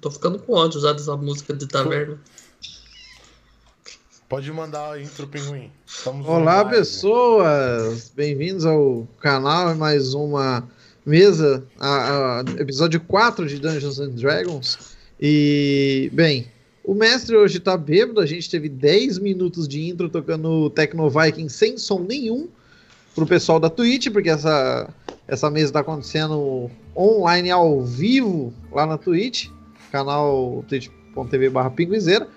tô ficando com ódio já dessa música de taverna. Pode mandar a intro, Pinguim. Estamos Olá, pessoas! Bem-vindos ao canal e mais uma mesa, a, a, episódio 4 de Dungeons and Dragons. E, bem, o mestre hoje tá bêbado, a gente teve 10 minutos de intro tocando Tecno Viking sem som nenhum pro pessoal da Twitch, porque essa, essa mesa tá acontecendo online ao vivo lá na Twitch, canal twitch.tv barra pinguizeira.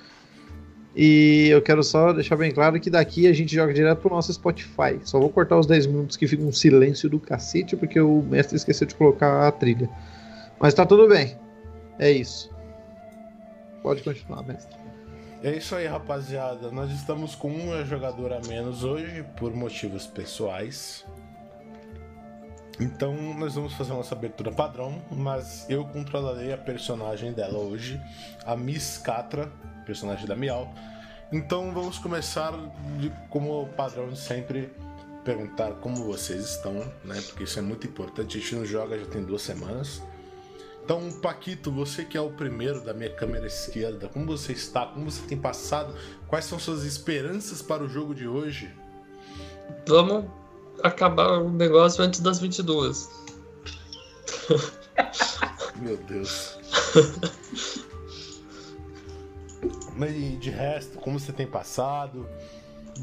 E eu quero só deixar bem claro que daqui a gente joga direto pro nosso Spotify. Só vou cortar os 10 minutos que fica um silêncio do cacete, porque o mestre esqueceu de colocar a trilha. Mas tá tudo bem. É isso. Pode continuar, mestre. É isso aí, rapaziada. Nós estamos com uma jogadora a menos hoje, por motivos pessoais. Então, nós vamos fazer nossa abertura padrão, mas eu controlarei a personagem dela hoje, a Miss Catra, personagem da Miau. Então vamos começar de, como padrão de sempre perguntar como vocês estão, né? Porque isso é muito importante. A gente não joga já tem duas semanas. Então, Paquito, você que é o primeiro da minha câmera esquerda, como você está? Como você tem passado? Quais são suas esperanças para o jogo de hoje? Vamos acabar o negócio antes das 22. Meu Deus. Mas de resto, como você tem passado?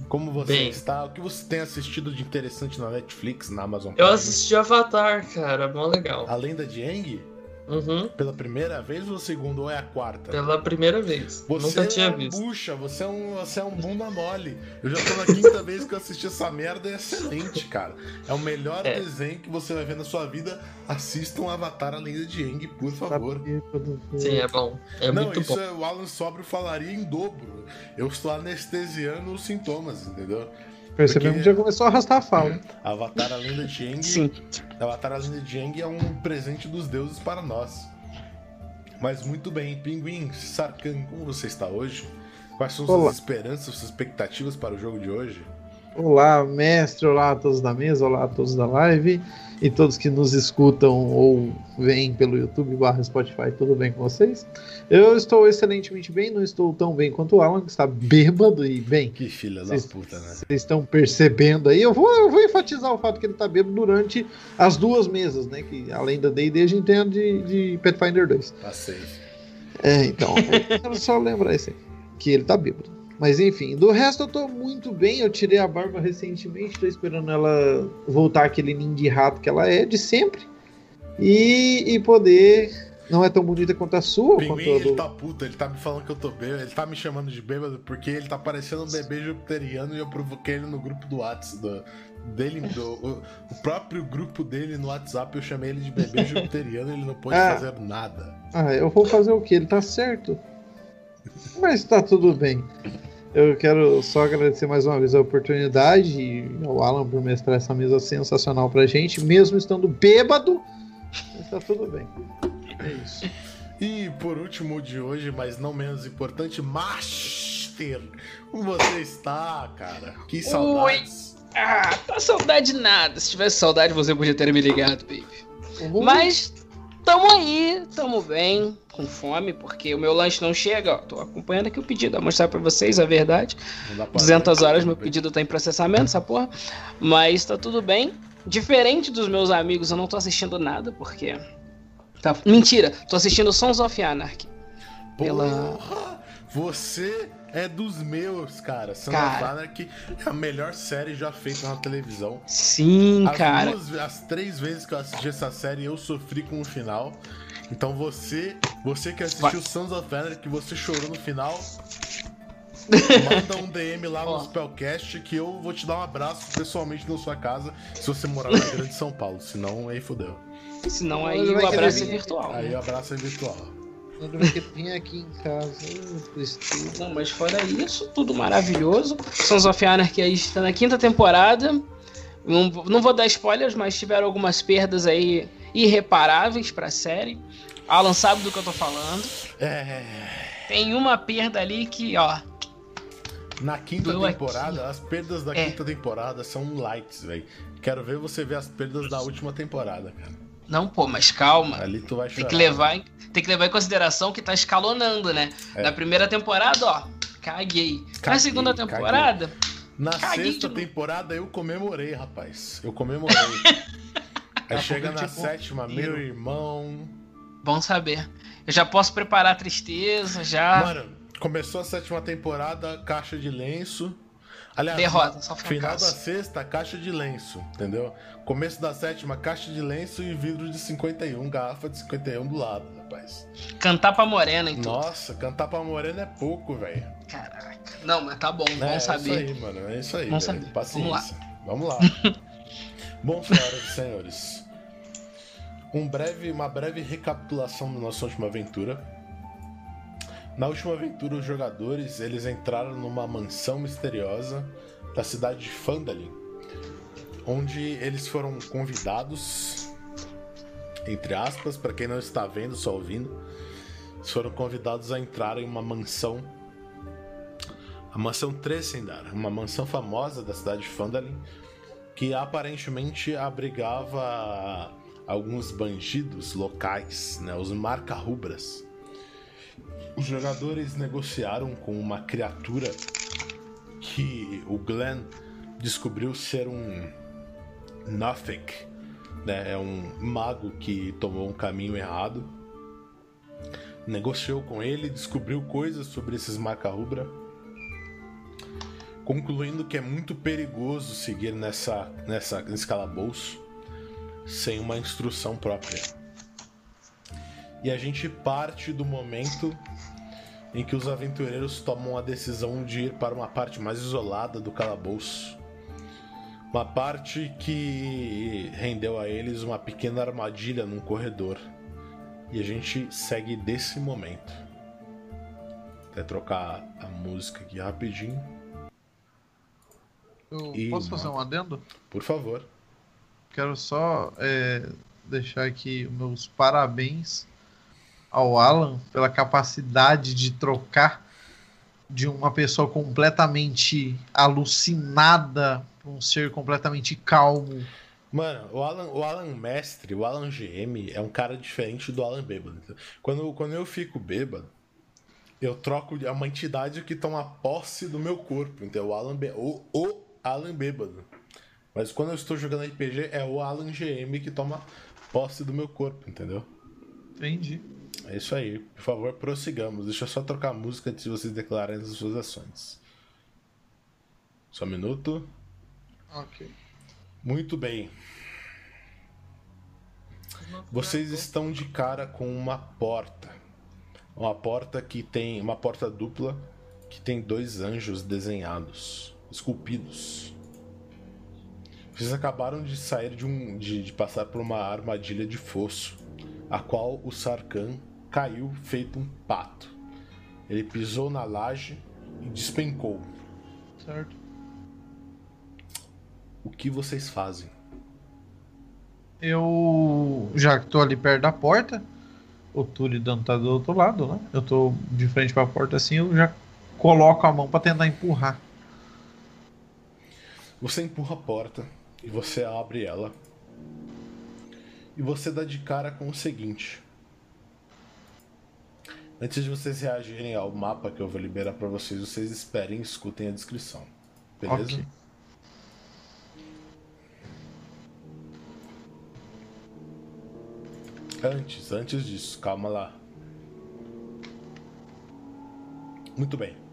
Como você Bem, está? O que você tem assistido de interessante na Netflix, na Amazon Prime? Eu assisti Avatar, cara, mó legal. A Lenda de Aang? Uhum. Pela primeira vez ou segunda ou é a quarta? Pela primeira vez. Você Nunca tinha é visto. Bucha, você é um, você é um bunda mole. Eu já tô na quinta vez que eu assisti essa merda, é excelente, cara. É o melhor é. desenho que você vai ver na sua vida. Assista um Avatar a Lenda de Aang, por favor. Sim, é bom. É Não, muito isso bom. É, o Alan Sobro falaria em dobro. Eu estou anestesiando os sintomas, entendeu? Percebemos que já começou a arrastar a fala. Avatar a Lenda de. Sim. Avatar a Lenda de é um presente dos deuses para nós. Mas muito bem, Pinguim, Sarkan, como você está hoje? Quais são suas esperanças, suas expectativas para o jogo de hoje? Olá, mestre, olá a todos da mesa, olá a todos da live e todos que nos escutam ou veem pelo YouTube barra Spotify, tudo bem com vocês? Eu estou excelentemente bem, não estou tão bem quanto o Alan, que está bêbado e bem. Que filha da puta, né? Vocês estão percebendo aí, eu vou, eu vou enfatizar o fato que ele está bêbado durante as duas mesas, né? Que além da D&D a gente tem a de, de Pathfinder 2. Passei. É, então, eu quero só lembrar isso aí, que ele está bêbado. Mas enfim, do resto eu tô muito bem. Eu tirei a barba recentemente, tô esperando ela voltar aquele ninho de rato que ela é de sempre. E, e poder. Não é tão bonita quanto a sua. Pinguim, quanto a do... ele tá puto, ele tá me falando que eu tô bêbado, ele tá me chamando de bêbado porque ele tá parecendo um bebê jupiteriano e eu provoquei ele no grupo do WhatsApp. Do, dele, do, o, o, próprio grupo dele no WhatsApp, eu chamei ele de bebê jupiteriano e ele não pôde ah, fazer nada. Ah, eu vou fazer o que? Ele tá certo. Mas tá tudo bem. Eu quero só agradecer mais uma vez a oportunidade e ao Alan por mestrar essa mesa sensacional pra gente, mesmo estando bêbado. Mas tá tudo bem. É isso. E por último de hoje, mas não menos importante, Master! Como você está, cara? Que saudades! Oi. Ah, tá saudade nada. Se tivesse saudade, você podia ter me ligado, baby. Uhum. Mas tamo aí, tamo bem com fome, porque o meu lanche não chega. Ó, tô acompanhando aqui o pedido, vou mostrar pra vocês a verdade. 200 horas meu pedido tá em processamento, essa porra. Mas tá tudo bem. Diferente dos meus amigos, eu não tô assistindo nada, porque. Tá... Mentira, tô assistindo Sons of Anarchy. Pela... Você é dos meus, cara. Sons cara... of Anarchy é a melhor série já feita na televisão. Sim, as cara. Duas, as três vezes que eu assisti essa série, eu sofri com o final. Então você, você que assistiu Sons of Anarchy, que você chorou no final, manda um DM lá no Spellcast que eu vou te dar um abraço pessoalmente na sua casa se você morar na Grande São Paulo. Senão, aí fodeu. Senão aí o abraço é virtual. Aí o abraço é virtual. Quando vai vir aqui em casa, Não, mas fora isso, tudo maravilhoso. Sons of Anarchy aí está na quinta temporada. Não, não vou dar spoilers, mas tiveram algumas perdas aí irreparáveis para a série. Alan sabe do que eu tô falando. É. Tem uma perda ali que, ó. Na quinta temporada, aqui. as perdas da é. quinta temporada são lights, velho. Quero ver você ver as perdas da última temporada, cara. Não, pô, mas calma. Ali tu vai chorar. Tem que levar em, tem que levar em consideração que tá escalonando, né? É. Na primeira temporada, ó, caguei. Na Caguei, segunda temporada, Na Caguei sexta temporada eu comemorei, rapaz. Eu comemorei. Aí chega na tipo, sétima, meu irmão. bom saber. Eu já posso preparar a tristeza, já. Mano, começou a sétima temporada, caixa de lenço. Aliás, Derrota, só final da sexta, caixa de lenço, entendeu? Começo da sétima, caixa de lenço e vidro de 51, garrafa de 51 do lado, rapaz. Cantar pra morena e tudo. Nossa, cantar pra morena é pouco, velho. Caraca. Não, mas tá bom, bom É, saber. É isso aí, mano. É isso aí. Velho. saber. Paciência. Vamos lá. bom, senhoras e senhores. Um breve, uma breve recapitulação da nossa última aventura. Na última aventura, os jogadores eles entraram numa mansão misteriosa da cidade de Phandalin, onde eles foram convidados, entre aspas, para quem não está vendo, só ouvindo, eles foram convidados a entrar em uma mansão a mansão Tresendar, uma mansão famosa da cidade de Phandalin, que aparentemente abrigava alguns bandidos locais, né, os marca-rubras. Os jogadores negociaram com uma criatura que o Glenn descobriu ser um Nothic, né, é um mago que tomou um caminho errado. Negociou com ele, descobriu coisas sobre esses marca-rubra concluindo que é muito perigoso seguir nessa, nessa, nesse calabouço sem uma instrução própria. E a gente parte do momento em que os aventureiros tomam a decisão de ir para uma parte mais isolada do calabouço. Uma parte que rendeu a eles uma pequena armadilha num corredor. E a gente segue desse momento. Até trocar a música aqui rapidinho. Eu Ih, posso fazer um adendo? Por favor. Quero só é, deixar aqui os meus parabéns ao Alan pela capacidade de trocar de uma pessoa completamente alucinada para um ser completamente calmo. Mano, o Alan, o Alan Mestre, o Alan GM, é um cara diferente do Alan Bêbado. Quando, quando eu fico bêbado, eu troco é uma entidade que toma posse do meu corpo. Então, o Alan, o, o Alan Bêbado. Mas quando eu estou jogando RPG, é o Alan GM que toma posse do meu corpo, entendeu? Entendi. É isso aí. Por favor, prossigamos. Deixa eu só trocar a música antes de vocês declararem as suas ações. Só um minuto. Ok. Muito bem. Vocês estão de cara com uma porta. Uma porta que tem. Uma porta dupla que tem dois anjos desenhados, esculpidos. Vocês acabaram de sair de um. de, de passar por uma armadilha de fosso, a qual o Sarkhan caiu feito um pato. Ele pisou na laje e despencou. Certo. O que vocês fazem? Eu, já que tô ali perto da porta, o Turidan tá do outro lado, né? Eu tô de frente pra porta assim, eu já coloco a mão pra tentar empurrar. Você empurra a porta e você abre ela. E você dá de cara com o seguinte. Antes de vocês reagirem ao mapa que eu vou liberar pra vocês, vocês esperem e escutem a descrição. Beleza? Ok. Antes, antes disso, calma lá. Muito bem.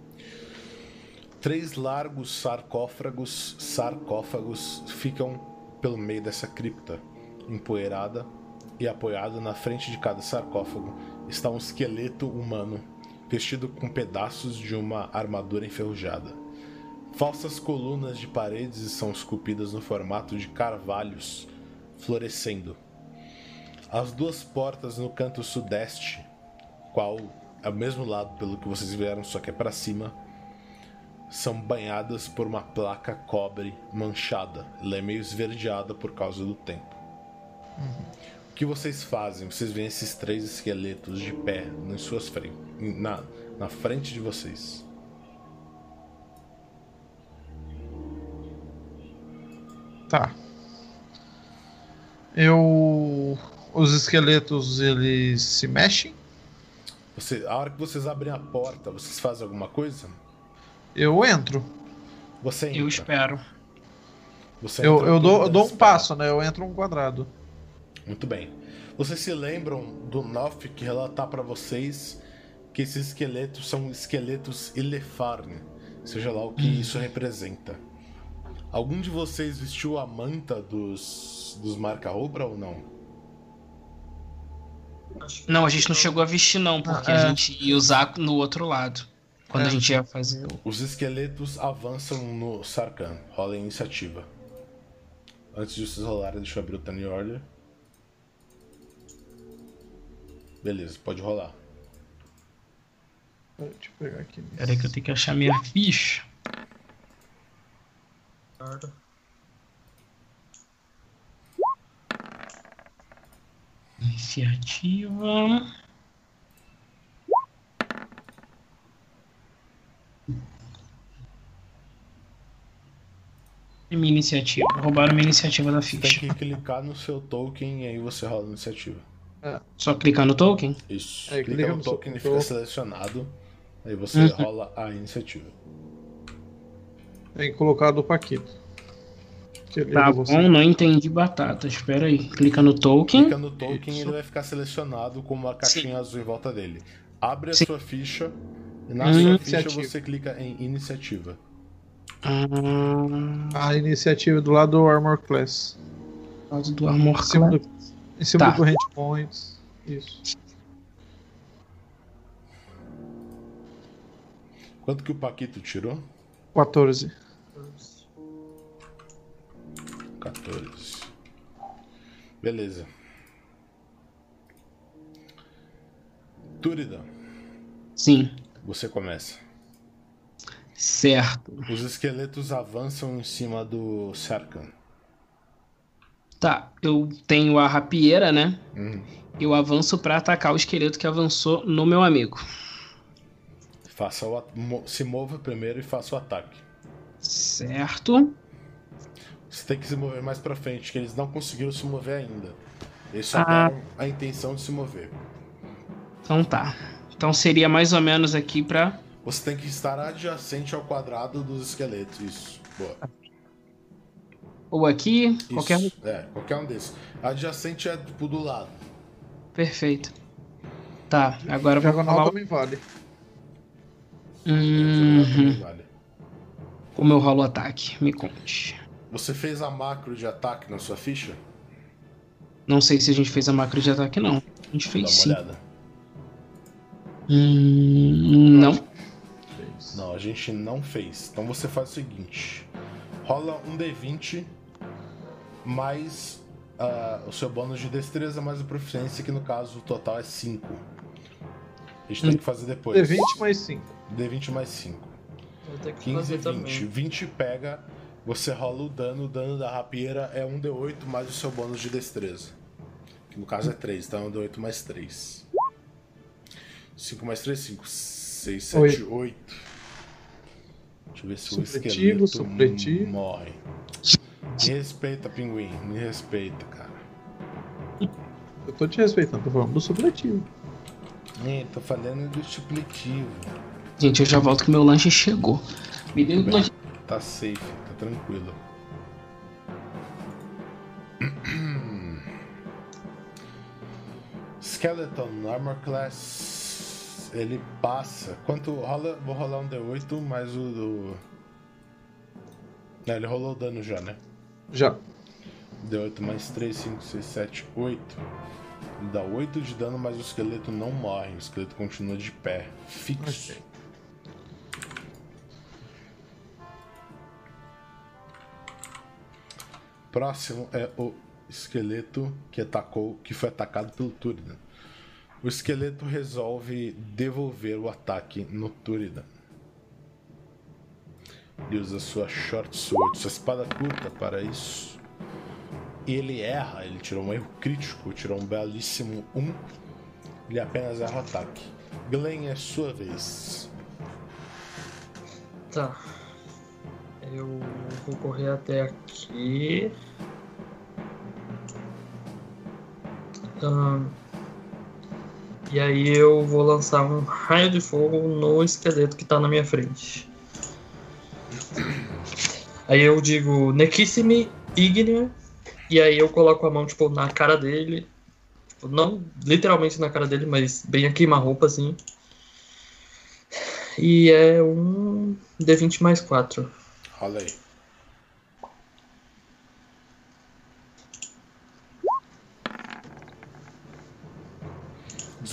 Três largos sarcófagos, sarcófagos ficam pelo meio dessa cripta, empoeirada e apoiado na frente de cada sarcófago está um esqueleto humano vestido com pedaços de uma armadura enferrujada. Falsas colunas de paredes são esculpidas no formato de carvalhos florescendo. As duas portas no canto sudeste, qual é o mesmo lado pelo que vocês vieram, só que é para cima, são banhadas por uma placa cobre manchada. Ela é meio esverdeada por causa do tempo. O que vocês fazem? Vocês veem esses três esqueletos de pé em suas frentes, na, na frente de vocês. Tá. Eu. Os esqueletos eles se mexem. Você, a hora que vocês abrem a porta, vocês fazem alguma coisa? Eu entro. Você entra. Eu espero. Você Eu, entra eu, dou, eu dou um espera. passo, né? Eu entro um quadrado. Muito bem. Vocês se lembram do Noff que relatar pra vocês que esses esqueletos são esqueletos Ilefarn, seja lá o que isso representa. Algum de vocês vestiu a manta dos, dos marca-obra ou não? Não, a gente não chegou a vestir, não, porque Ah, é. a gente ia usar no outro lado. Quando É. a gente ia fazer o. Os esqueletos avançam no Sarkhan. Rola a iniciativa. Antes de vocês rolarem, deixa eu abrir o Tiny Order. Beleza, pode rolar. Deixa eu pegar aqui. Peraí que eu tenho que achar minha ficha. Iniciativa. Minha iniciativa. Roubaram minha iniciativa da Você tem ficha. que clicar no seu token e aí você rola a iniciativa. Só clicar no token? Isso. É, clica clica no no token e fica selecionado. Aí você Uhum. rola a iniciativa. Tem que colocar do Paquito. Tá levou bom, não entendi batata. Espera aí. Clica no token. Clica no token e Isso. ele vai ficar selecionado com uma caixinha azul em volta dele. Abre a Sim. sua ficha e na Hum. sua ficha Iniciativa. você clica em iniciativa. Ah, A iniciativa do lado do Armor Class. causa do Armor Em cima Class. do, em cima Tá. do Corrente Points. Isso. Quanto que o Paquito tirou? 14. 14. Beleza. Túrida, Sim, você começa. Certo. Os esqueletos avançam em cima do Sarkhan. Tá, eu tenho a rapieira, né? Uhum. Eu avanço pra atacar o esqueleto que avançou no meu amigo. Faça o, se mova primeiro e faça o ataque. Certo. Você tem que se mover mais pra frente, que eles não conseguiram se mover ainda. Eles só Ah. deram a intenção de se mover. Então tá. Então seria mais ou menos aqui pra. Você tem que estar adjacente ao quadrado dos esqueletos. Isso. Boa. Ou aqui, Isso. qualquer. É, qualquer um desses. Adjacente é tipo do lado. Perfeito. Tá, agora eu vou Diagonal falar. também vale. Uhum. Vale. Como eu rolo o ataque? Me conte. Você fez a macro de ataque na sua ficha? Não sei se a gente fez a macro de ataque, não. A gente Dá fez uma sim. olhada. Hum, não. Não, a gente não fez. Então você faz o seguinte: rola um D20 mais ah, o seu bônus de destreza mais a proficiência, que no caso o total é 5. A gente tem que fazer depois. D20 mais 5. D20 mais 5. Vou ter que 15 fazer e 20. também. 20 pega, você rola o dano. O dano da rapieira é 1d8 mais o seu bônus de destreza. Que no caso é 3, então é 1d8 mais 3. 5 mais 3, 5. 6, 7, 8. Deixa eu ver se o Supletivo, esqueleto supletivo. morre. Me respeita, pinguim. Me respeita, cara. Eu tô te respeitando, tô falando do supletivo. É, tô falando do supletivo. Gente, eu já volto que meu lanche chegou. Me dê um lanche. Tá safe, tá tranquilo. Skeleton Armor Class. Ele passa. Quanto rola? Vou rolar um D8 mais o do. Não, ele rolou o dano já, né? Já. D8 mais 3, 5, 6, 7, 8. Ele dá 8 de dano, mas o esqueleto não morre. O esqueleto continua de pé, fixo. Ok. Próximo é o esqueleto que atacou, que foi atacado pelo Turidan. O esqueleto resolve devolver o ataque no Turidan. Ele usa sua short sword, sua espada curta para isso. E ele erra, ele tirou um erro crítico, tirou um belíssimo 1. Ele apenas erra o ataque. Glenn, é sua vez. Tá. Eu vou correr até aqui. Ahn. E aí eu vou lançar um raio de fogo no esqueleto que tá na minha frente. Aí eu digo Nekissimi Ignea. E aí eu coloco a mão, tipo, na cara dele. Tipo, não literalmente na cara dele, mas bem a queima-roupa, assim. E é um D20 mais 4. Rola aí.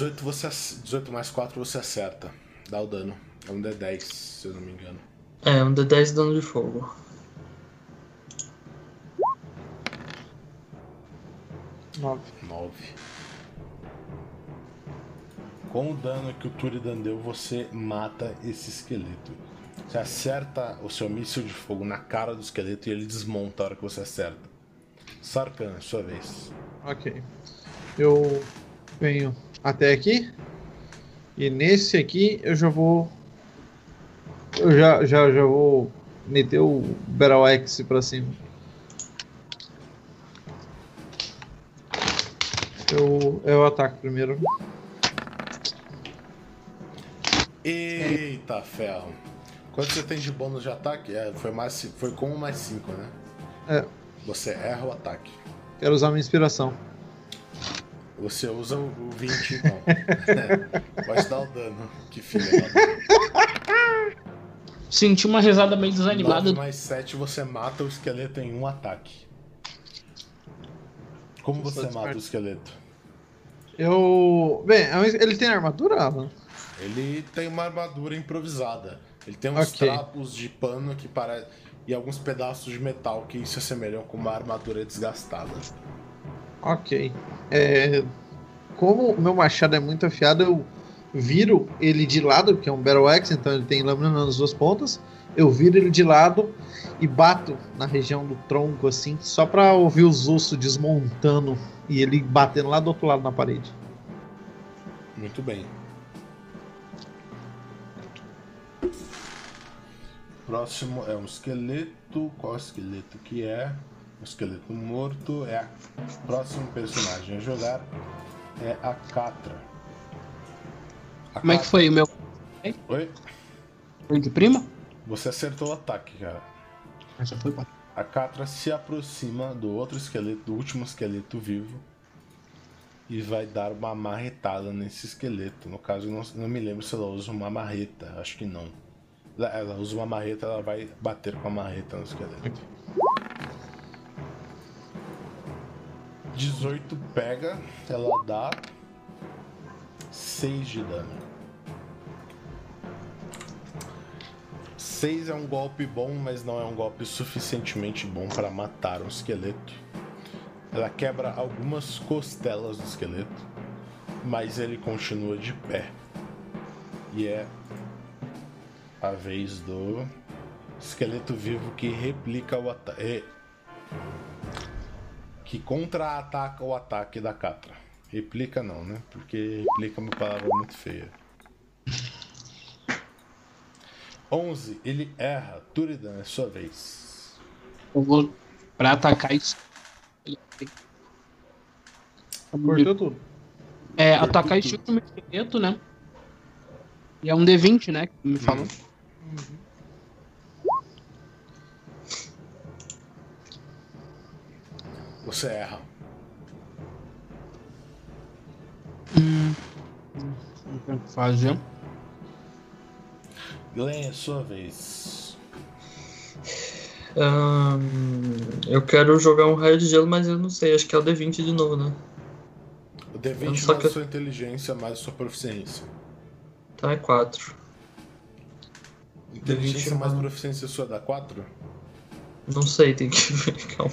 Dezoito, você, ac- 18 mais 4 você acerta. Dá o dano. É um D10, se eu não me engano. É, um D10 de dano de fogo. Nove. 9. Com o dano que o Turidan deu, você mata esse esqueleto. Você acerta o seu míssil de fogo na cara do esqueleto e ele desmonta a hora que você acerta. Sarkan, sua vez. Ok. Eu venho até aqui. E nesse aqui eu já vou. Eu já, já, já vou meter o Battle Axe pra cima. Eu, eu ataco primeiro. Eita ferro. Quanto você tem de bônus de ataque? É, foi, mais, foi com mais 5, né? É. Você erra o ataque. Quero usar minha inspiração. Você usa o o 20 então. Pode dar o dano. Que filha. Senti uma risada meio 9 desanimada. mais 7 você mata o esqueleto em um ataque. Como você mata o esqueleto? Eu. Bem, é um- ele tem armadura, Alan? Ele tem uma armadura improvisada. Ele tem uns Ok. trapos de pano que parecem. E alguns pedaços de metal que se assemelham com uma armadura desgastada. Ok. É, como o meu machado é muito afiado, eu viro ele de lado, porque é um Battle Axe, então ele tem lâmina nas duas pontas. Eu viro ele de lado e bato na região do tronco, assim, só pra ouvir os ossos desmontando e ele batendo lá do outro lado na parede. Muito bem. Próximo é um esqueleto. Qual esqueleto que é? Um esqueleto morto. É o próximo personagem a jogar é a Catra. A Como é que Catra- foi o meu Oi? foi de prima? Você acertou o ataque, cara. Ah, já foi. A Catra se aproxima do outro esqueleto, do último esqueleto vivo, e vai dar uma marretada nesse esqueleto. No caso, não, não me lembro se ela usa uma marreta, acho que não. Ela, ela usa uma marreta, ela vai bater com a marreta no esqueleto. 18 pega, ela dá 6 de dano. 6 é um golpe bom, mas não é um golpe suficientemente bom para matar um esqueleto. Ela quebra algumas costelas do esqueleto, mas ele continua de pé. E é a vez do esqueleto vivo que replica o ataque. Que contra-ataca o ataque da Catra. Replica não, né? Porque replica é uma palavra muito feia. 11, ele erra. Turidan, é sua vez. Eu vou pra atacar isso. Cortou tudo. É, atacar esse último esqueleto, né? E é um D20, né? Que me falou. Você erra. Hum. Não tem o que fazer. Glenn, é sua vez. Ahn, eu quero jogar um raio de gelo, mas eu não sei. Acho que é o D20 de novo, né? O D20 Só mais que- a sua inteligência, mais a sua proficiência. Então é 4. Inteligência D20 mais mais- proficiência sua dá 4? Não sei, tem que ver. Calma.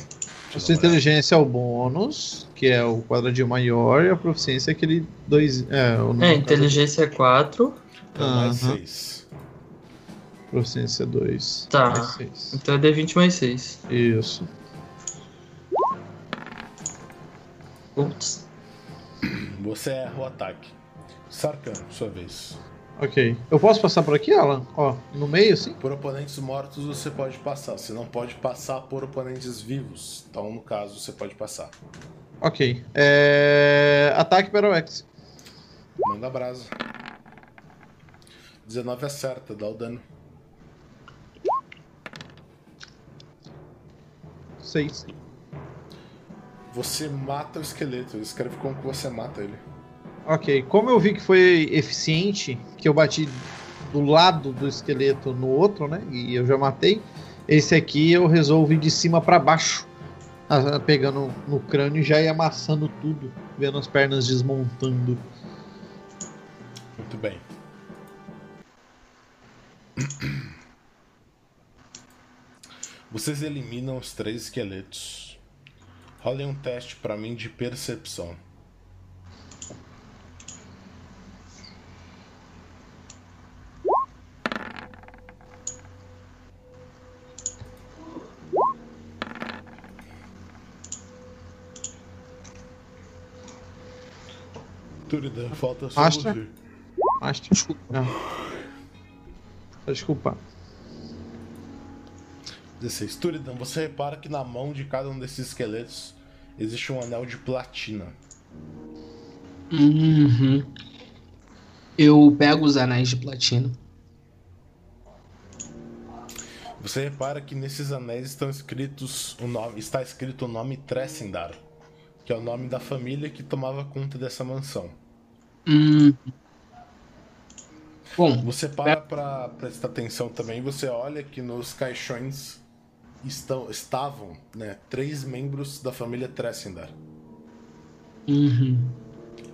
A sua inteligência é o bônus, que é o quadradinho maior, e a proficiência é aquele dois. É, o É, inteligência é 4. Então mais Aham. 6. Proficiência 2. Tá. Mais. Então é D20 mais 6. Isso. Putz. Você erra o ataque. Sarkan, sua vez. Ok. Eu posso passar por aqui, Alan? Ó, no meio, assim? Por oponentes mortos você pode passar. Você não pode passar por oponentes vivos. Então, no caso, você pode passar. Ok. É... Ataque Battle Axe. Manda brasa. 19 acerta, dá o dano. 6. Você mata o esqueleto, escreve como que você mata ele. Ok, como eu vi que foi eficiente, que eu bati do lado do esqueleto no outro, né? E eu já matei. Esse aqui eu resolvi de cima para baixo, pegando no crânio e já ia amassando tudo, vendo as pernas desmontando. Muito bem. Vocês eliminam os três esqueletos. Rolem um teste para mim de percepção. Turidan, falta só Astra? você. Acho desculpa. Não. Desculpa. 16. Turidan, você repara que na mão de cada um desses esqueletos existe um anel de platina. Uhum. Eu pego os anéis de platina. Você repara que nesses anéis estão escritos o nome, está escrito o nome Tressindar, que é o nome da família que tomava conta dessa mansão. Hum. Bom, Você para pra prestar atenção também, você olha que nos caixões estão, estavam né, três membros da família Tressindar. uhum.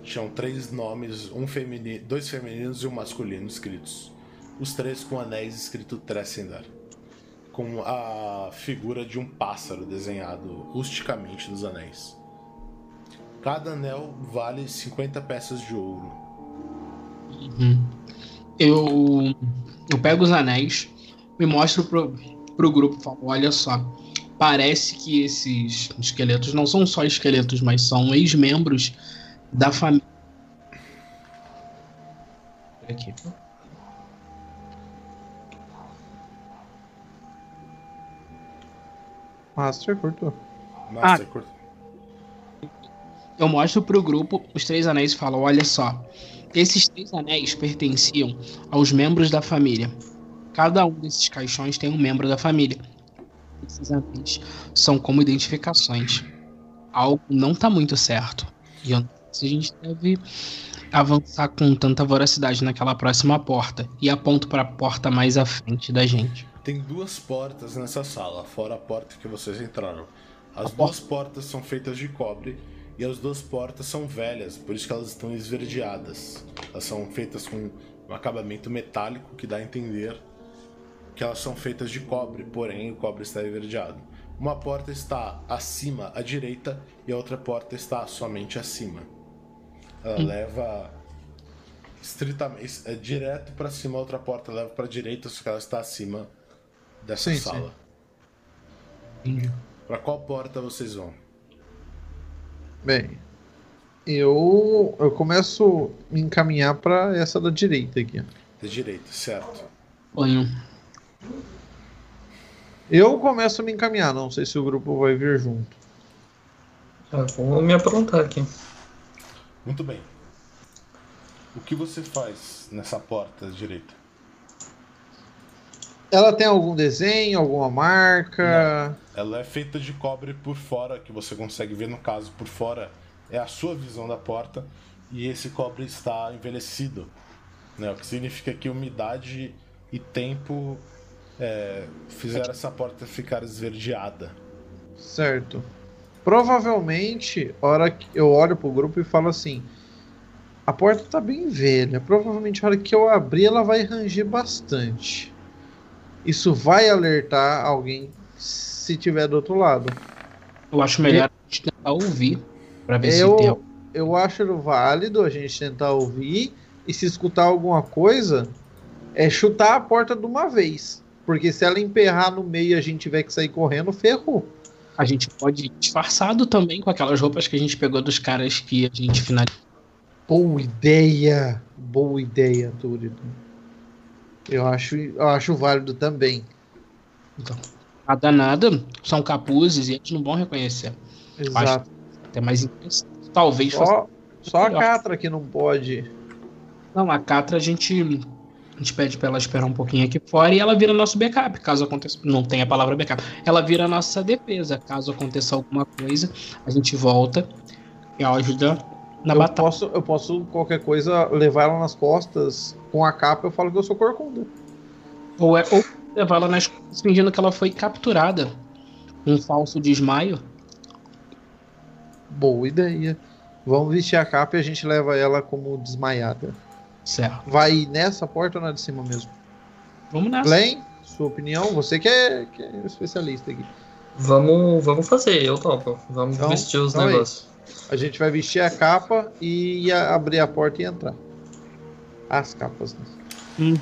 Tinham três nomes, um femini, dois femininos e um masculino escritos. Os três com anéis escrito Tressindar. Com a figura de um pássaro desenhado rusticamente nos anéis. Cada anel vale 50 peças de ouro. Uhum. Eu, eu pego os anéis, me mostro pro, pro grupo e falo: olha só, parece que esses esqueletos não são só esqueletos, mas são ex-membros da família. Aqui. Master cortou. Master, curto. Eu mostro pro grupo os três anéis e falo: olha só, esses três anéis pertenciam aos membros da família. Cada um desses caixões tem um membro da família. Esses anéis são como identificações. Algo não tá muito certo. E eu não sei se a gente deve avançar com tanta voracidade naquela próxima porta. E aponto para a porta mais à frente da gente. Tem duas portas nessa sala, fora a porta que vocês entraram. As duas portas são feitas de cobre e as duas portas são velhas, por isso que elas estão esverdeadas. Elas são feitas com um acabamento metálico que dá a entender que elas são feitas de cobre, porém o cobre está esverdeado. Uma porta está acima à direita e a outra porta está somente acima. Ela leva estritamente é direto para cima, a outra porta leva para direita, só que ela está acima dessa Sim, sim. sala. Para qual porta vocês vão? Bem, eu eu começo a me encaminhar para essa da direita aqui. Da direita, certo? Ponho. Eu começo a me encaminhar, não sei se o grupo vai vir junto. Ah, vou me aprontar aqui. Muito bem. O que você faz nessa porta da direita? Ela tem algum desenho, alguma marca? Ela é feita de cobre por fora, que você consegue ver no caso por fora é a sua visão da porta e esse cobre está envelhecido, né? O que significa que umidade e tempo é, fizeram essa porta ficar esverdeada. Certo. Provavelmente, a hora que eu olho pro grupo e falo assim: a porta tá bem velha. Provavelmente, a hora que eu abrir, ela vai ranger bastante. Isso vai alertar alguém se tiver do outro lado. Eu acho melhor a gente tentar ouvir. Pra ver Eu- se tem. Eu acho válido a gente tentar ouvir e se escutar alguma coisa, é chutar a porta de uma vez. Porque se ela emperrar no meio e a gente tiver que sair correndo, ferrou. A gente pode ir disfarçado também com aquelas roupas que a gente pegou dos caras que a gente finalizou. Boa ideia! Boa ideia, Túlio. Eu acho, eu acho válido também. Nada, nada, são capuzes e eles não vão reconhecer. Exato. Até mais interessante. Talvez. Só, só a. Catra que não pode Não, a Catra a gente, a gente pede pra ela esperar um pouquinho aqui fora e ela vira nosso backup, caso aconteça. Não tem a palavra backup. Ela vira nossa defesa. Caso aconteça alguma coisa, a gente volta e ajuda na eu batalha. posso, eu posso, qualquer coisa, levar ela nas costas com a capa eu falo que eu sou corcunda. Ou, é, ou levar ela nas fingindo que ela foi capturada. Um falso desmaio. Boa ideia. Vamos vestir a capa e a gente leva ela como desmaiada. Certo. Vai nessa porta ou na de cima mesmo? Vamos nessa. Glenn, sua opinião? Você que é, que é especialista aqui. Vamos, vamos fazer, eu topo. Vamos Então, vestir os então é negócios. A gente vai vestir a capa e abrir a porta e entrar. As capas, né?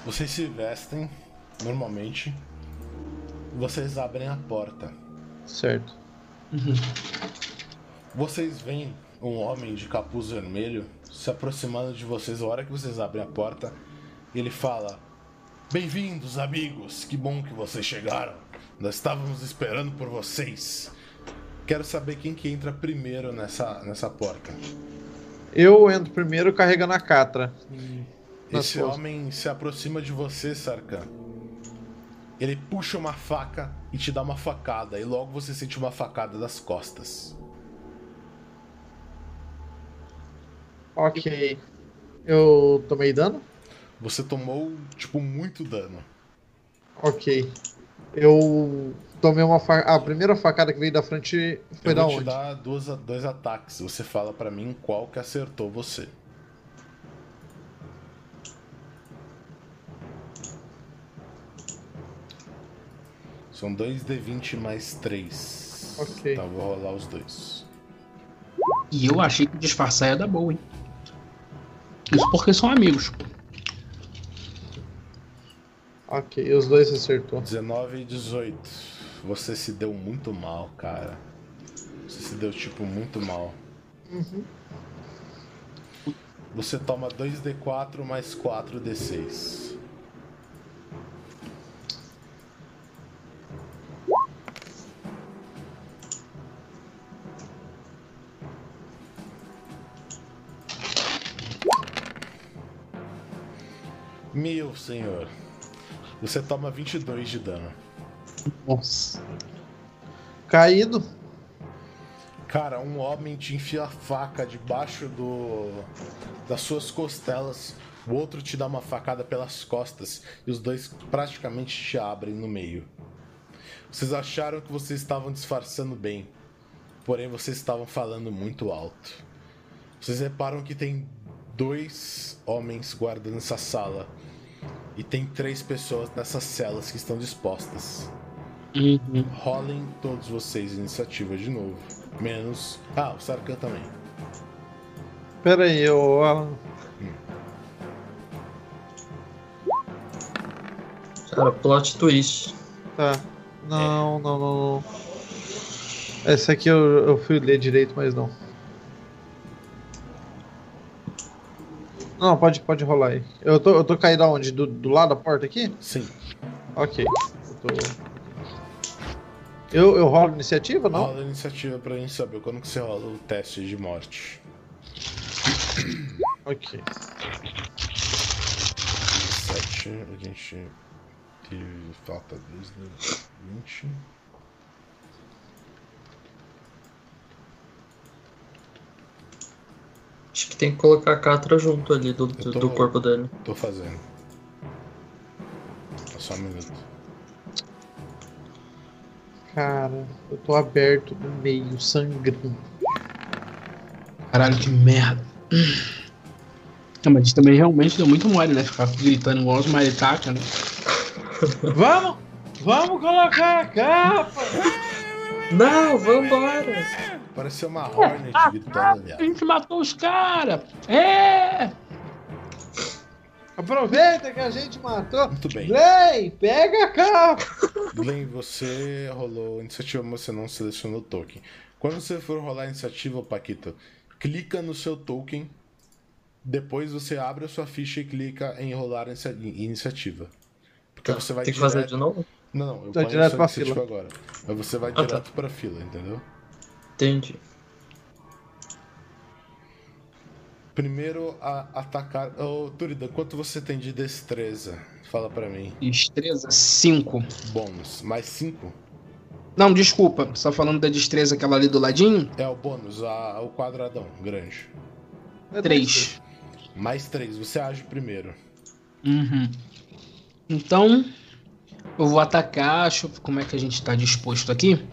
Vocês se vestem normalmente. Vocês abrem a porta. Certo. Uhum. Vocês veem um homem de capuz vermelho se aproximando de vocês a hora que vocês abrem a porta. E ele fala: Bem-vindos, amigos! Que bom que vocês chegaram. Nós estávamos esperando por vocês. Quero saber quem que entra primeiro nessa, nessa porta. Eu entro primeiro carregando a catra. Nas Esse costas. homem se aproxima de você, Sarkan. Ele puxa uma faca e te dá uma facada, e logo você sente uma facada das costas. Ok. Eu tomei dano? Você tomou, tipo, muito dano. Ok. Eu tomei uma facada. a primeira facada que veio da frente foi Eu da vou te onde? dar duas, dois ataques. Você fala pra mim qual que acertou você. São dois D20 mais 3. Ok. Tá, vou rolar os dois. E eu achei que disfarçar ia dar boa, hein? Isso porque são amigos. Ok, os dois acertou. 19 e 18. Você se deu muito mal, cara. Você se deu, tipo, muito mal. Você toma 2d4 mais 4d6. Meu senhor. Você toma 22 de dano. Nossa. Caído. Cara, um homem te enfia a faca debaixo do das suas costelas, o outro te dá uma facada pelas costas e os dois praticamente te abrem no meio. Vocês acharam que vocês estavam disfarçando bem, porém vocês estavam falando muito alto. Vocês reparam que tem dois homens guardando essa sala e tem três pessoas nessas celas que estão dispostas. Uhum. Rolem todos vocês iniciativa de novo. Menos. Ah, o Sarkan também. Pera aí, ô Alan. Cara, plot twist. Tá. Não, não, não, não. Essa aqui eu, eu fui ler direito, mas não. Não, pode, pode rolar aí. Eu tô, eu tô caído aonde? Do, do lado da porta aqui? Sim. Ok. Eu, tô... eu, eu rolo iniciativa, não? Rola iniciativa pra gente saber quando que você rola o teste de morte. Ok. 7, a gente teve. Falta 2, 20. Acho que tem que colocar a Catra junto ali do, Eu tô- do corpo dele. Tô fazendo. Só um minuto. Cara, eu tô aberto no meio, sangrando. Caralho, que merda. Não, mas isso também realmente deu muito mole, né? Ficar gritando igual os maritaca, né? Vamos! Vamos colocar a capa! Não, vambora! Pareceu uma Hornet gritando, A gente matou os caras! É! Aproveita que a gente matou. Muito bem. Gley, pega a capa! Glenn, você rolou iniciativa, mas você não selecionou o token. Quando você for rolar a iniciativa, Paquito, clica no seu token. Depois você abre a sua ficha e clica em rolar inicia- iniciativa. Porque Tá, você vai tem que direto... fazer de novo? Não, não, eu Tá ponho direto a sua pra iniciativa agora. Mas você vai tá. direto pra fila, entendeu? Entendi. Primeiro a atacar. Ô, Turida, quanto você tem de destreza? Fala pra mim. Destreza 5. Bônus. Mais 5? Não, desculpa. Você tá falando da destreza aquela ali do ladinho? É o bônus, a, o quadradão grande. É 3. Mais 3. Você age primeiro. Uhum. Então, eu vou atacar. Deixa eu ver como é que a gente tá disposto aqui.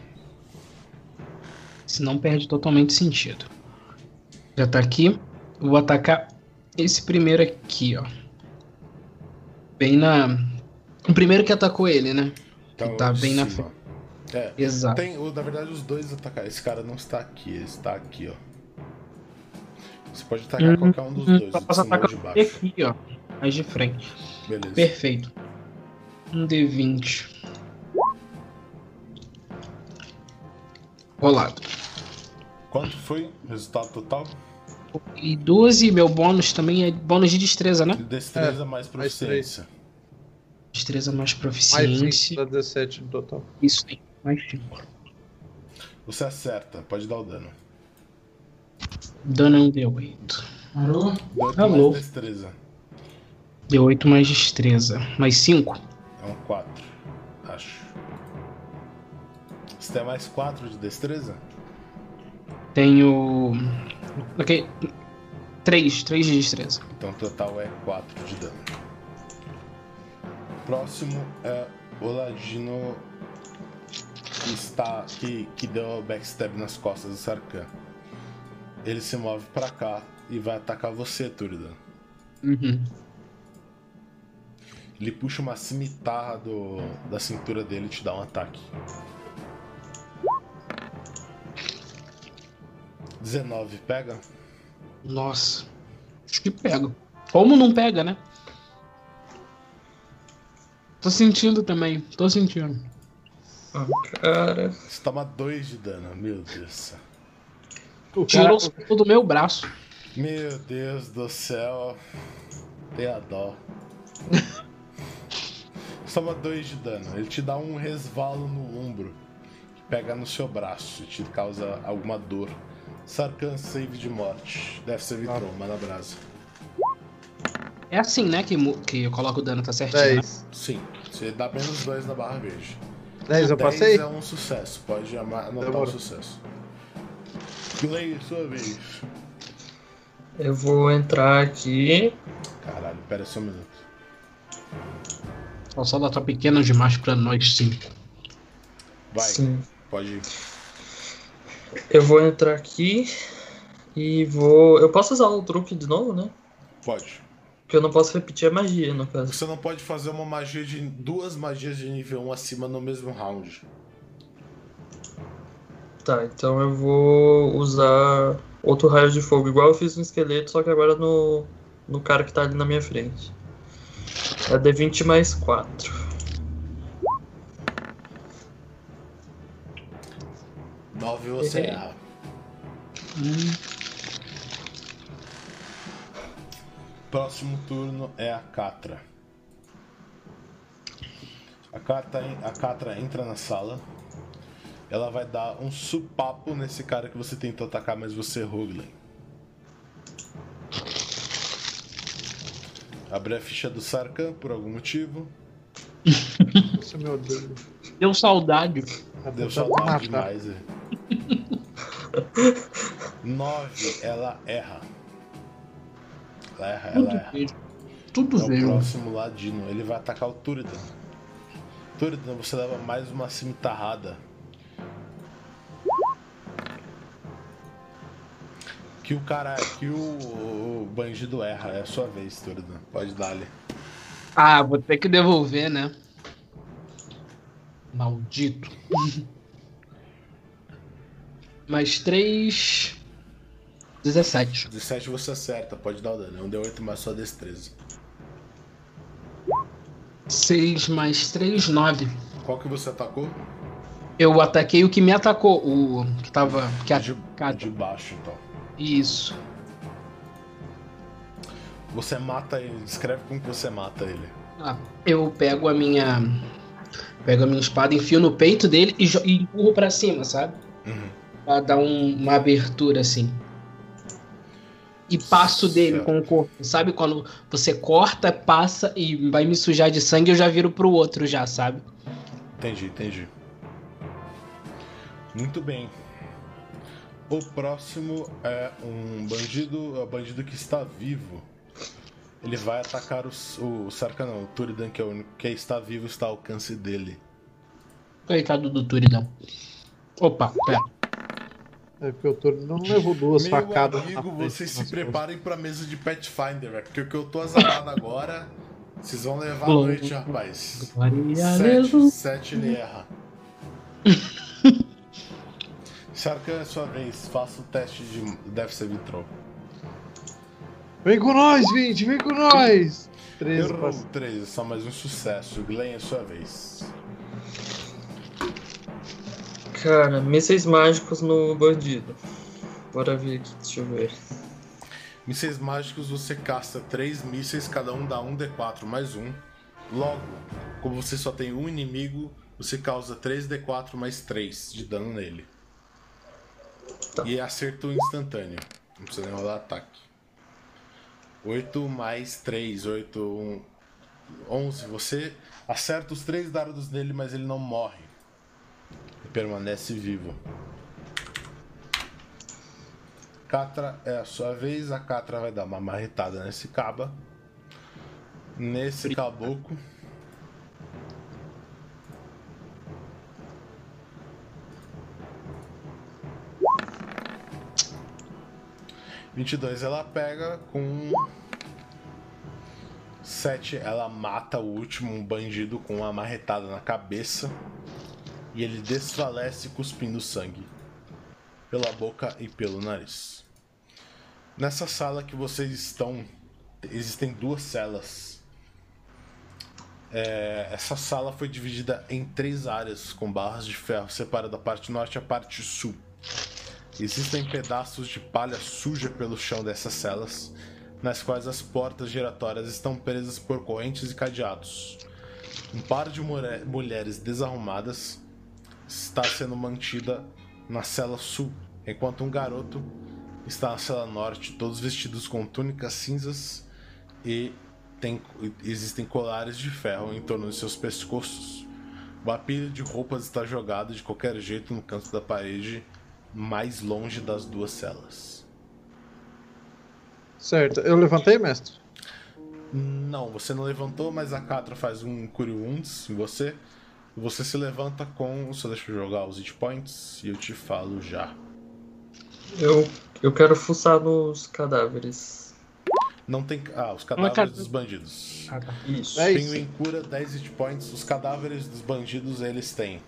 Senão perde totalmente sentido. Já tá aqui. Eu vou atacar esse primeiro aqui, ó. Bem na. O primeiro que atacou ele, né? Então, tá de bem na cima. É. Exato. Tem, na verdade, os dois atacar. Esse cara não está aqui, ele está aqui, ó. Você pode atacar Uhum, qualquer um dos Uhum, dois, Só de posso atacar de baixo. aqui, ó. Mais de frente. Beleza. Perfeito. Um D20. Rolado. Quanto foi o resultado total? E 12, meu bônus também é bônus de destreza, né? Destreza mais mais proficiência. Destreza mais Mais proficiência. 5 dá 17 no total. Isso aí. Mais 5. Você acerta, pode dar o dano. Dano é um D8. Alô? Dano Alô? mais destreza. D8 mais destreza. Mais 5. É um 4, acho. Você tem mais 4 de destreza? Tenho. Ok. 3. 3 de destreza. Então o total é 4 de dano. Próximo é o Ladino que está. que, que deu o backstab nas costas do Sarkhan. Ele se move pra cá e vai atacar você, Turidan. Uhum. Ele puxa uma cimitarra do, da cintura dele e te dá um ataque. 19, pega? Nossa. Acho que pega. Como não pega, né? Tô sentindo também. Tô sentindo. Ah, cara. Você toma 2 de dano, meu Deus do céu. O Tirou cara, o soco do meu braço. Meu Deus do céu. Tenha dó. Você toma 2 de dano. Ele te dá um resvalo no ombro. Pega no seu braço e te causa alguma dor. Sarkhan save de morte. Deve ser Vitroma na brasa. É assim, né? Que, que eu coloco o dano, tá certinho. né? 10. Sim, você dá menos 2 na barra verde. 10 eu 10 passei? é um sucesso. Pode anotar o Demorou. sucesso. Clay, sua vez. Eu vou entrar aqui. Caralho, pera só um minuto. O sala tá pequeno demais pra nós cinco. Vai, Sim. pode ir. Eu vou entrar aqui e vou. Eu posso usar o truque de novo, né? Pode. Porque eu não posso repetir a magia, no caso. Você não pode fazer uma magia de. duas magias de nível 1 acima no mesmo round. Tá, então eu vou usar outro raio de fogo, igual eu fiz no esqueleto, só que agora no, no cara que tá ali na minha frente. É D20 mais 4. 9 você Errei. erra. Próximo turno é a Catra. A Catra, a Catra entra na sala. Ela vai dar um supapo nesse cara que você tentou atacar, mas você errou, Glenn. Abre a ficha do Sarkhan por algum motivo. Nossa, meu Deus. Deu saudade. Deu saudade demais. é. 9, ela erra. Ela erra, Tudo ela erra. Tudo É o próximo ladino. Ele vai atacar o Turidan. Turidan, você leva mais uma cimitarrada. Que o cara. Que o, o bandido erra. É a sua vez, Turidan. Pode dar-lhe. Ah, vou ter que devolver, né? Maldito. Mais 3. 17. 17 você acerta, pode dar o dano. É um D8 mais sua destreza. 6 mais 3, 9. Qual que você atacou? Eu ataquei o que me atacou, o que tava. Que. De, de baixo, então. Isso. Você mata ele. Descreve como que você mata ele. Ah, eu pego a minha. Pego a minha espada, enfio no peito dele e, e empurro pra cima, sabe? Uhum. Pra dar um- uma abertura assim. e passo dele Certo. com o corpo. Sabe quando você corta, passa e vai me sujar de sangue, eu já viro pro outro já, sabe? Entendi, entendi. Muito bem. O próximo é um bandido, é o bandido que está vivo. Ele vai atacar o, o Sarka não, o Turidan, que é o único que está vivo, está ao alcance dele. Coitado do Turidão. Opa, pera. É porque o Toro não levou duas Meu facadas. amigo, vocês se preparem pra mesa de Pathfinder, velho, porque o que eu tô azarado agora, vocês vão levar a noite, rapaz. Sete, sete ele erra. Sarkan, é sua vez. Faça o teste de Death Saving Throw. Vem com nós, 20, vem com nós! 13 Errou passa. 13, só mais um sucesso. Glenn, é sua vez. Cara, mísseis mágicos no bandido. Bora ver aqui, deixa eu ver. Mísseis mágicos, você casta 3 mísseis, cada um dá um D4 mais um. Logo, como você só tem um inimigo, você causa 3D4 mais 3 de dano nele. Tá. E é acerto instantâneo. Não precisa nem rolar ataque. 8 mais 3, 8, 1, 11. Você acerta os três dardos nele, mas ele não morre. Permanece vivo. Catra é a sua vez. A Catra vai dar uma marretada nesse caba. Nesse caboclo. Vinte e dois ela pega com sete ela mata o último bandido com uma marretada na cabeça e ele desfalece cuspindo sangue pela boca e pelo nariz. Nessa sala que vocês estão, existem duas celas. É, essa sala foi dividida em três áreas com barras de ferro, separando a parte norte e a parte sul. Existem pedaços de palha suja pelo chão dessas celas, nas quais as portas giratórias estão presas por correntes e cadeados. Um par de mulher- mulheres desarrumadas está sendo mantida na cela sul, enquanto um garoto está na cela norte, todos vestidos com túnicas cinzas e tem- existem colares de ferro em torno de seus pescoços. Uma pilha de roupas está jogada de qualquer jeito no canto da parede, mais longe das duas celas. Certo, eu levantei, mestre? Não, você não levantou, mas a Catra faz um Cure Wounds em você. Você se levanta com. Só deixa eu jogar os hit points e eu te falo já. Eu, eu quero fuçar nos cadáveres. Não tem. Ah, os cadáveres cada- dos bandidos. Ah, tá. Isso. É isso. Pinguim cura 10 hit points. Os cadáveres dos bandidos eles têm.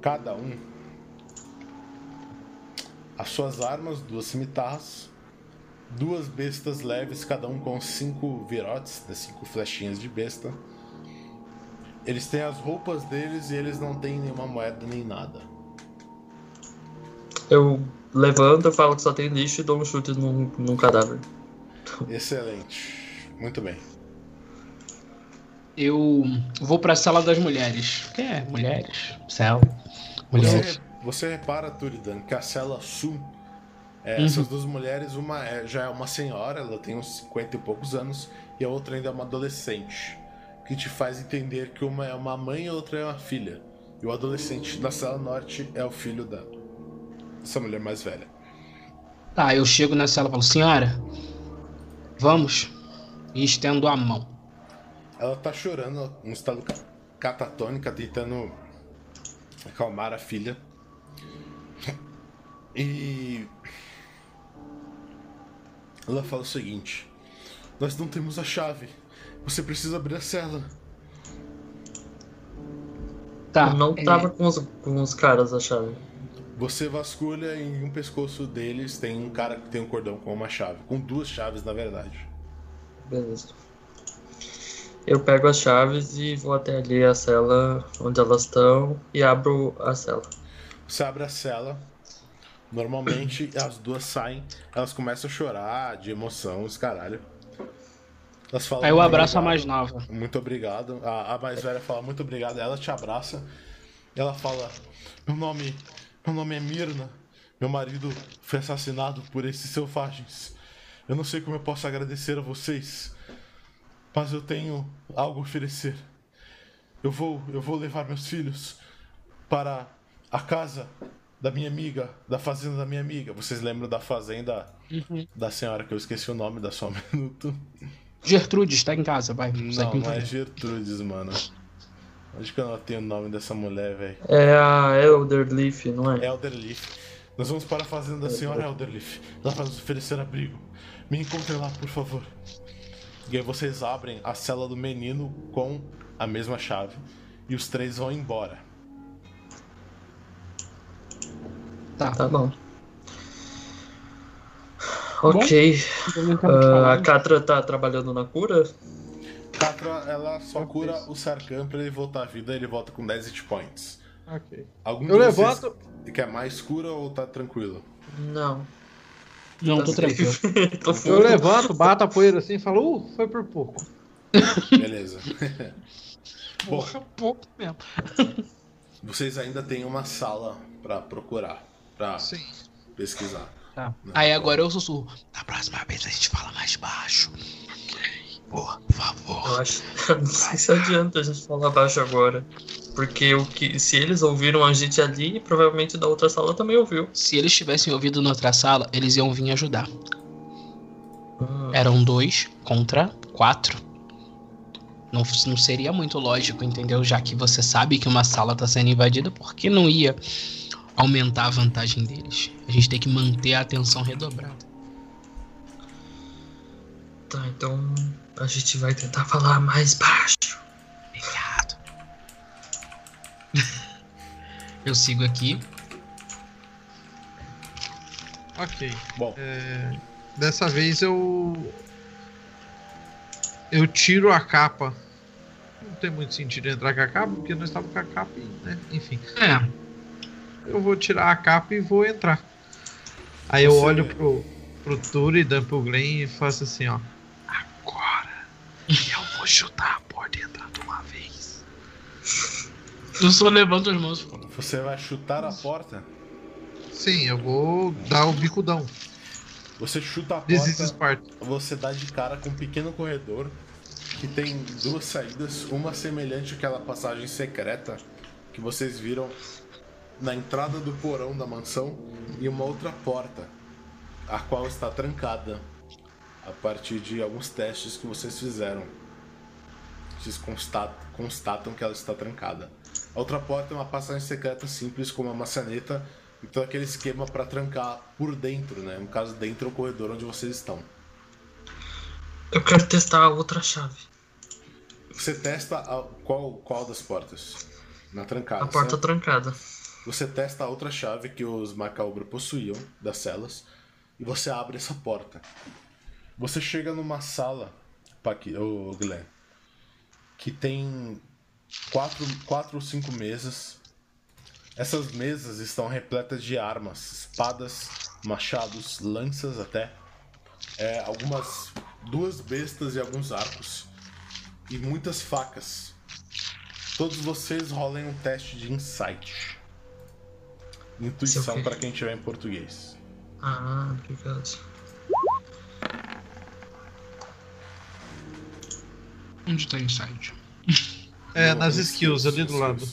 Cada um. As suas armas, duas cimitarras. Duas bestas leves, cada um com cinco virotes, né, cinco flechinhas de besta. Eles têm as roupas deles e eles não têm nenhuma moeda nem nada. Eu levanto, eu falo que só tem lixo e dou um chute num, num cadáver. Excelente. Muito bem. Eu vou pra sala das mulheres. O que é? Mulheres? Céu. Mulheres. Você, você repara, Turidan, que a cela sul, é, Uhum. essas duas mulheres, uma é- já é uma senhora, ela tem uns 50 e poucos anos, e a outra ainda é uma adolescente. Que te faz entender que uma é uma mãe e a outra é uma filha. E o adolescente da sala norte é o filho da essa mulher mais velha. Tá, eu chego na sala e falo, senhora, vamos. E estendo a mão. Ela tá chorando, um estado ca- catatônica, tentando acalmar a filha. E. Ela fala o seguinte: Nós não temos a chave. Você precisa abrir a cela. Tá. eu não é, tava com, os, com os caras a chave. Você vasculha e em um pescoço deles tem um cara que tem um cordão com uma chave. Com duas chaves, na verdade. Beleza. Eu pego as chaves e vou até ali a cela onde elas estão e abro a cela. Você abre a cela. Normalmente as duas saem, elas começam a chorar de emoção, os caralho. Elas falam. Aí eu "Muito abraço a mais nova. Muito obrigado. A, a mais velha fala muito obrigado. Ela te abraça. Ela fala: Meu nome. Meu nome é Mirna. Meu marido foi assassinado por esses selvagens. Eu não sei como eu posso agradecer a vocês, mas eu tenho algo a oferecer. Eu vou, eu vou levar meus filhos para a casa da minha amiga, da fazenda da minha amiga. Vocês lembram da fazenda Uhum. da senhora que eu esqueci o nome da só um minuto? Gertrude está em casa, vai. Não, não é. Gertrudes, mano. Onde que eu não tenho o nome dessa mulher, velho? É a Elderleaf, não é? Elderleaf. Nós vamos para a fazenda da senhora Elderleaf. Ela vai nos oferecer abrigo. Me encontrem lá, por favor. E aí vocês abrem a cela do menino com a mesma chave. E os três vão embora. Tá. Tá bom. Ok. Então, então, Ah, a Catra tá trabalhando na cura? Catra, ela só cura o Sarkhan pra ele voltar à vida. Ele volta com 10 hit points. Ok. Algum Eu levanto. quer mais cura ou tá tranquilo? Não. Não, Tá tô tranquilo. Tô Eu levanto, bato a poeira assim e falo, uh, foi por pouco. Beleza. Bom, Porra, pouco mesmo. vocês ainda têm uma sala pra procurar, pra Sim. pesquisar. Tá. Aí agora eu sussurro. Da próxima vez a gente fala mais baixo. Por favor. Eu acho. Não sei se adianta a gente falar baixo agora. Porque o que, se eles ouviram a gente ali, provavelmente da outra sala também ouviu. Se eles tivessem ouvido na outra sala, eles iam vir ajudar. Hum, Eram dois contra quatro. Não, não seria muito lógico, entendeu? Já que você sabe que uma sala tá sendo invadida, por que não ia aumentar a vantagem deles? A gente tem que manter a atenção redobrada. Tá, então a gente vai tentar falar mais baixo. Obrigado. Eu sigo aqui. Ok. Bom, É, dessa vez eu. Eu tiro a capa. Não tem muito sentido entrar com a capa, porque nós estávamos com a capa, e, né? Enfim. É, Eu vou tirar a capa e vou entrar. Aí eu Você- olho pro, pro Turidan, pro Glenn e faço assim, ó. Agora eu vou chutar a porta e entrar de uma vez. eu só levanto as mãos. você vai chutar a porta. Sim, eu vou dar o bicudão. Você chuta a porta, Sparta. você dá de cara com um pequeno corredor que tem duas saídas, uma semelhante àquela passagem secreta que vocês viram na entrada do porão da mansão e uma outra porta, a qual está trancada a partir de alguns testes que vocês fizeram. Vocês constat- constatam que ela está trancada. A outra porta é uma passagem secreta simples com uma maçaneta e todo aquele esquema para trancar por dentro, né? No caso, dentro do corredor onde vocês estão. Eu quero testar a outra chave. Você testa a- qual, qual das portas? Na trancada. A porta certo? trancada. Você testa a outra chave que os Macabre possuíam das celas e você abre essa porta. Você chega numa sala, Paqui, ô Glenn, que tem quatro, quatro ou cinco mesas. Essas mesas estão repletas de armas, espadas, machados, lanças até. É, algumas duas bestas e alguns arcos. E muitas facas. Todos vocês rolem um teste de insight. Intuição para quem tiver em português. Ah, obrigado. Onde tá Insight? É, No- nas skills, ali do lado.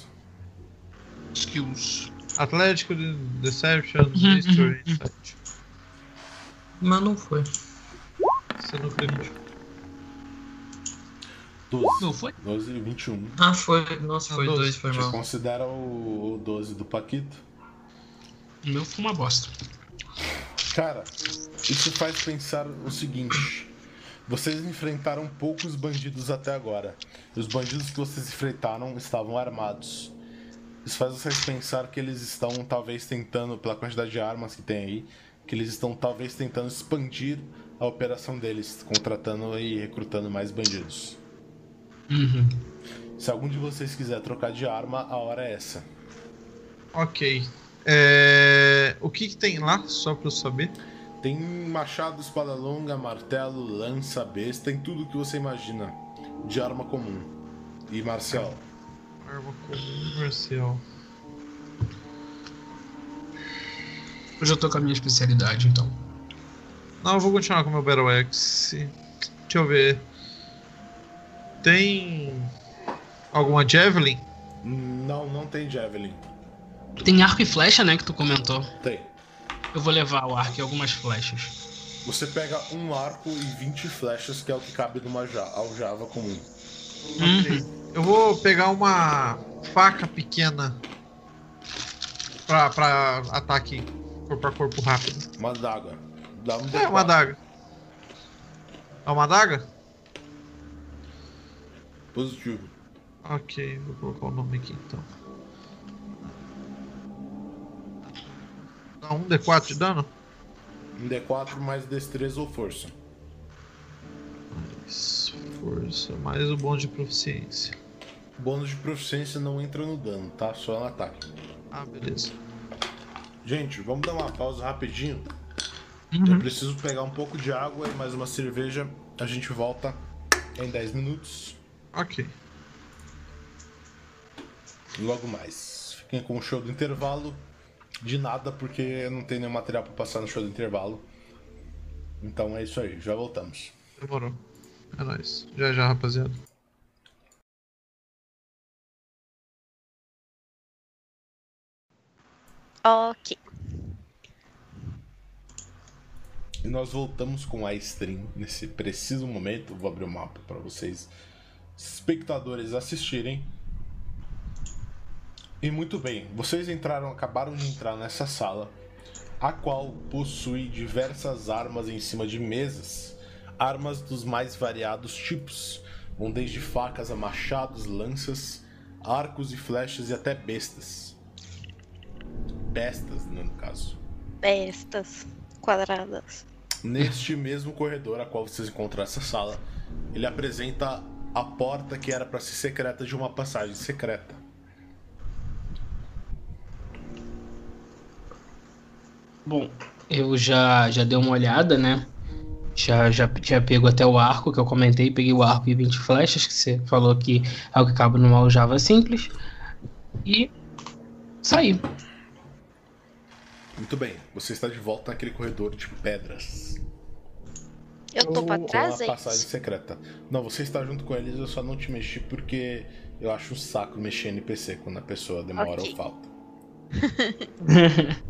skills. Atlético, de- Deception, Uhum, History, uhum, Insight. Mas não foi. Você não acredita. 12. Não foi? 12 e 21. Ah, foi. Nossa, Ah, foi doze. dois, foi Você mal. considera o, o 12 do Paquito? O meu foi uma bosta. Cara, isso faz pensar o seguinte. Vocês enfrentaram poucos bandidos até agora. E os bandidos que vocês enfrentaram estavam armados. Isso faz vocês pensar que eles estão talvez tentando, pela quantidade de armas que tem aí, que eles estão talvez tentando expandir a operação deles, contratando e recrutando mais bandidos. Uhum. Se algum de vocês quiser trocar de arma, a hora é essa. Ok. É, O que, que tem lá, só pra eu saber? Tem machado, espada longa, martelo, lança, besta, tem tudo que você imagina de arma comum e marcial. Arma comum marcial. Eu já tô com a minha especialidade, então. Não, eu vou continuar com o meu Battle Axe. Deixa eu ver. Tem. alguma Javelin? Não, não tem Javelin. Tem arco e flecha, né? Que tu comentou. Tem. Eu vou levar o arco e algumas flechas. Você pega um arco e 20 flechas, que é o que cabe numa ja aljava comum. Ok. Eu vou pegar uma faca pequena pra, pra ataque corpo a corpo rápido. Uma daga. Dá um É, uma D4. daga. É uma daga? Positivo. Ok, vou colocar o nome aqui então. Dá um D4 de dano? Um D4 mais destreza ou força. Mais força, mais o bônus de proficiência. Bônus de proficiência não entra no dano, tá? Só no ataque. Ah, beleza. Gente, vamos dar uma pausa rapidinho. Eu Uhum. preciso pegar um pouco de água e mais uma cerveja. A gente volta em 10 minutos. Ok. Logo mais. Fiquem com o show do intervalo. De nada, porque não tem nenhum material pra passar no show do intervalo. Então é isso aí, já voltamos. Demorou. É nóis. Já já, rapaziada. Ok. E nós voltamos com a stream nesse preciso momento. Vou abrir o mapa para vocês, espectadores, assistirem. E muito bem, vocês entraram, acabaram de entrar nessa sala, a qual possui diversas armas em cima de mesas, armas dos mais variados tipos, vão desde facas a machados, lanças, arcos e flechas e até bestas. Bestas, né, no caso. Bestas quadradas. Neste mesmo corredor a qual vocês encontram essa sala, ele apresenta a porta que era para ser secreta de uma passagem secreta. Bom, eu já, já dei uma olhada, né? Já, já tinha pego até o arco que eu comentei, peguei o arco e 20 flechas, que você falou que é o que cabe numa aljava simples. E saí. Muito bem, você está de volta naquele corredor de pedras. Eu tô pra Eu- trás, é a passagem secreta. Não, você está junto com eles, eu só não te mexi porque eu acho um saco mexer NPC quando a pessoa demora Ok. ou falta.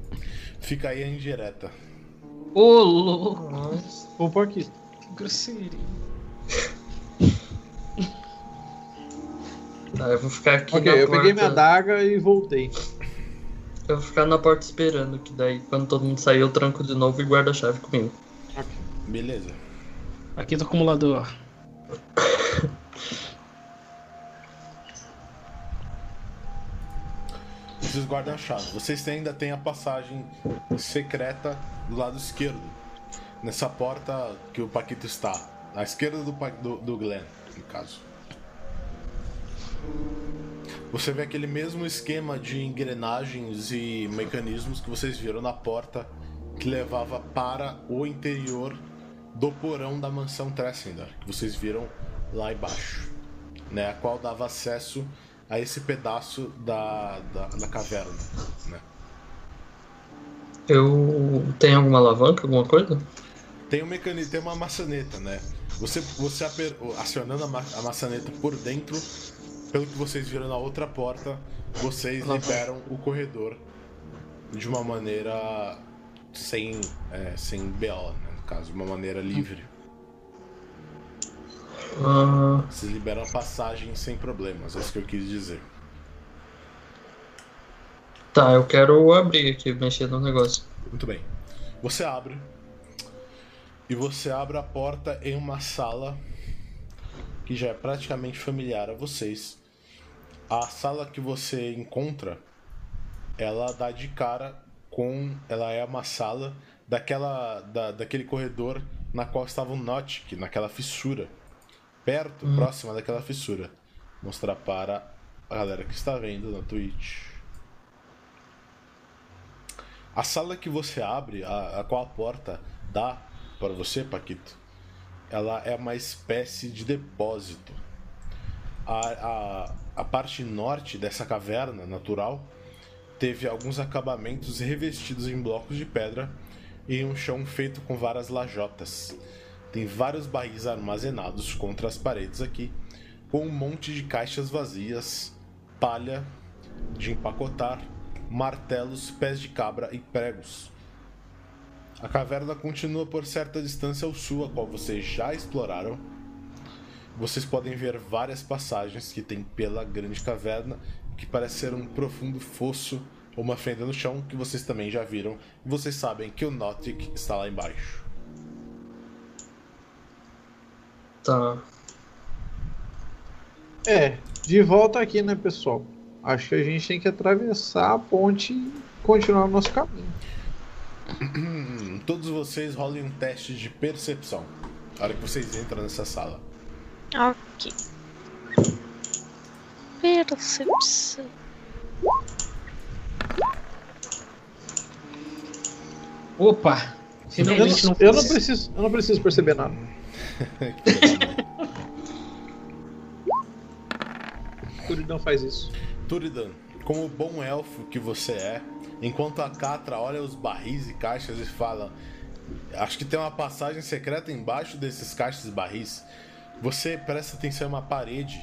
Fica aí a indireta. Ô, louco, Nossa. Vou pôr aqui. que grosseria. Tá, eu vou ficar aqui Ok, na eu porta. peguei minha daga e voltei. Eu vou ficar na porta esperando, que daí quando todo mundo sair eu tranco de novo e guardo a chave comigo. Beleza. Aqui do acumulador. Vocês guardam a chave. Vocês ainda têm a passagem secreta do lado esquerdo. Nessa porta que o Paquito está. À esquerda do, do, do Glenn, no caso. Você vê aquele mesmo esquema de engrenagens e mecanismos que vocês viram na porta que levava para o interior do porão da mansão Tressender, que vocês viram lá embaixo, né, a qual dava acesso a esse pedaço da, da, da caverna, né. Eu tenho alguma alavanca, alguma coisa? Tem um mecanismo, tem uma maçaneta, né? Você, você aper- acionando a, ma- a maçaneta por dentro, pelo que vocês viram na outra porta, vocês liberam o corredor de uma maneira sem, é, sem BO, né? No caso, de uma maneira livre. Ah, Vocês liberam a passagem sem problemas, é isso que eu quis dizer. tá, eu quero abrir aqui, mexer no negócio. Muito bem. Você abre. E você abre a porta em uma sala que já é praticamente familiar a vocês. A sala que você encontra, ela dá de cara com. Ela é uma sala daquela, da, daquele corredor na qual estava o Notic, naquela fissura. Perto, próxima daquela fissura. Mostrar para a galera que está vendo na Twitch. A sala que você abre, a, a qual a porta dá para você, Paquito, ela é uma espécie de depósito. A, a, a parte norte dessa caverna natural teve alguns acabamentos revestidos em blocos de pedra e um chão feito com várias lajotas. Tem vários barris armazenados contra as paredes aqui, com um monte de caixas vazias, palha de empacotar, martelos, pés de cabra e pregos. A caverna continua por certa distância ao sul, a qual vocês já exploraram. Vocês podem ver várias passagens que tem pela grande caverna, que parece ser um profundo fosso ou uma fenda no chão, que vocês também já viram. Vocês sabem que o Nautic está lá embaixo. Tá. É, de volta aqui, né, pessoal? Acho que a gente tem que atravessar a ponte e continuar o nosso caminho. Hum, Todos vocês rolem um teste de percepção. Na hora que vocês entram nessa sala. Ok. Percepção. Opa! Eu não, eu não preciso, eu não preciso perceber nada. Não faz isso. Turidan, como bom elfo que você é, enquanto a Catra olha os barris e caixas e fala: Acho que tem uma passagem secreta embaixo desses caixas e barris. Você presta atenção em uma parede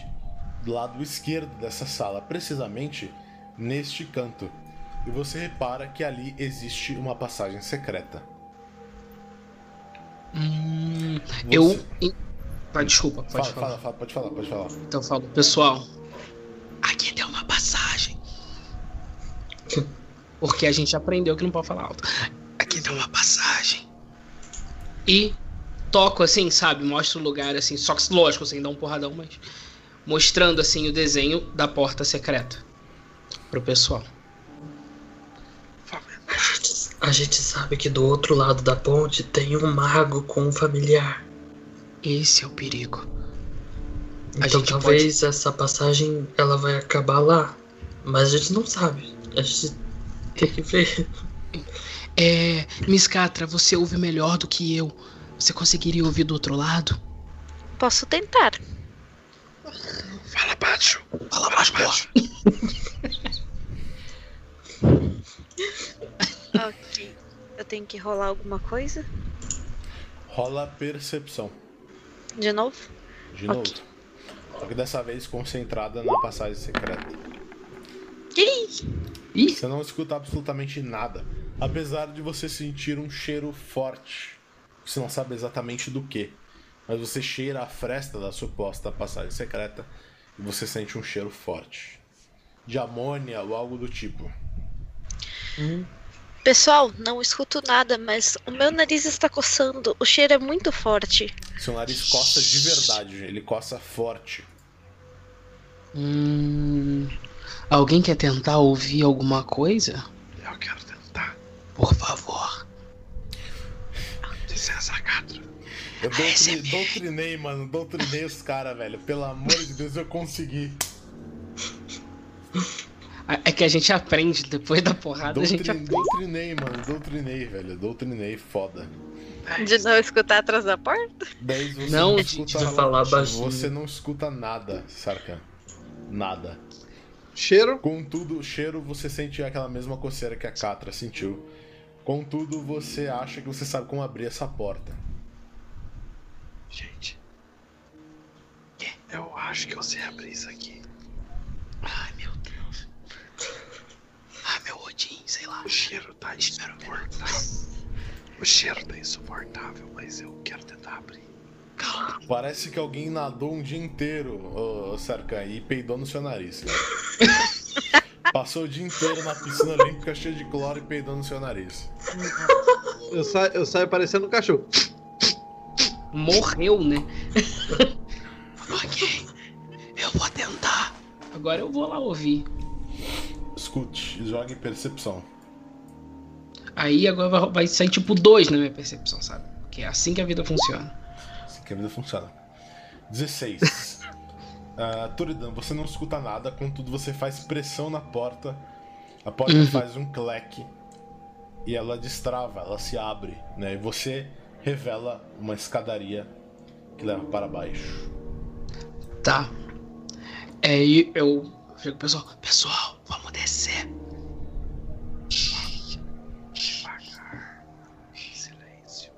do lado esquerdo dessa sala, precisamente neste canto. E você repara que ali existe uma passagem secreta. Hum, Você- eu. Ah, desculpa, pode Fala, falar. fala, fala, pode falar, pode falar. Então eu falo, pessoal. Aqui tem uma passagem. Porque a gente aprendeu que não pode falar alto. Aqui tem uma passagem. E toco assim, sabe? Mostro o lugar assim, só que lógico, sem dar um porradão, mas mostrando assim o desenho da porta secreta pro pessoal. A gente, a gente sabe que do outro lado da ponte tem um mago com um familiar. Esse é o perigo. A Então talvez essa passagem ela vai acabar lá. Mas a gente não sabe. A gente tem que ver. É, Miss Catra, você ouve melhor do que eu. Você conseguiria ouvir do outro lado? Posso tentar. Fala baixo. Fala baixo, baixo. Ok. Tenho que rolar alguma coisa? Rola percepção. De novo? De novo. Só que dessa vez concentrada na passagem secreta. Ih, Ih, Você não escuta absolutamente nada. Apesar de você sentir um cheiro forte. Você não sabe exatamente do que. Mas você cheira a fresta da suposta passagem secreta. E você sente um cheiro forte. De amônia ou algo do tipo. Pessoal, não escuto nada, mas o meu nariz está coçando. O cheiro é muito forte. Seu nariz coça de verdade, ele coça forte. Hum, alguém quer tentar ouvir alguma coisa? Eu quero tentar. Por favor. Licença, Catra. Eu doutri- ASMR. doutrinei, mano. Doutrinei os caras, velho. Pelo amor de Deus, eu consegui. É que a gente aprende, depois da porrada a gente Doutrin- aprende. doutrinei, mano. Doutrinei, velho. Doutrinei, foda. De não escutar atrás da porta? 10 você Não, não, escuta de falar baixinho. Você não escuta nada, Sarkan. Nada. Cheiro? Contudo, o cheiro você sente aquela mesma coceira que a Catra sentiu. Contudo, você acha que você sabe como abrir essa porta. Gente. Eu acho que eu sei abrir isso aqui. Ai, meu Deus. Odin, sei lá. O cheiro tá insuportável. O cheiro tá insuportável, mas eu quero tentar abrir. Calma. Parece que alguém nadou um dia inteiro, ô, Sarkan, e peidou no seu nariz. Passou o dia inteiro na piscina olímpica cheia de cloro e peidou no seu nariz. Eu, sa eu saio parecendo um cachorro. Morreu, né? ok. Eu vou tentar. Agora eu vou lá ouvir. Escute, jogue percepção. Aí agora vai, sair tipo dois na minha percepção, sabe? Que é assim que a vida funciona. Assim que a vida funciona. 16. Ah, Turidan, você não escuta nada, contudo você faz pressão na porta. A porta Uhum. faz um cleque e ela destrava, ela se abre, né? E você revela uma escadaria que leva para baixo. Tá. É, eu pessoal, pessoal, vamos descer. Devagar. Silêncio.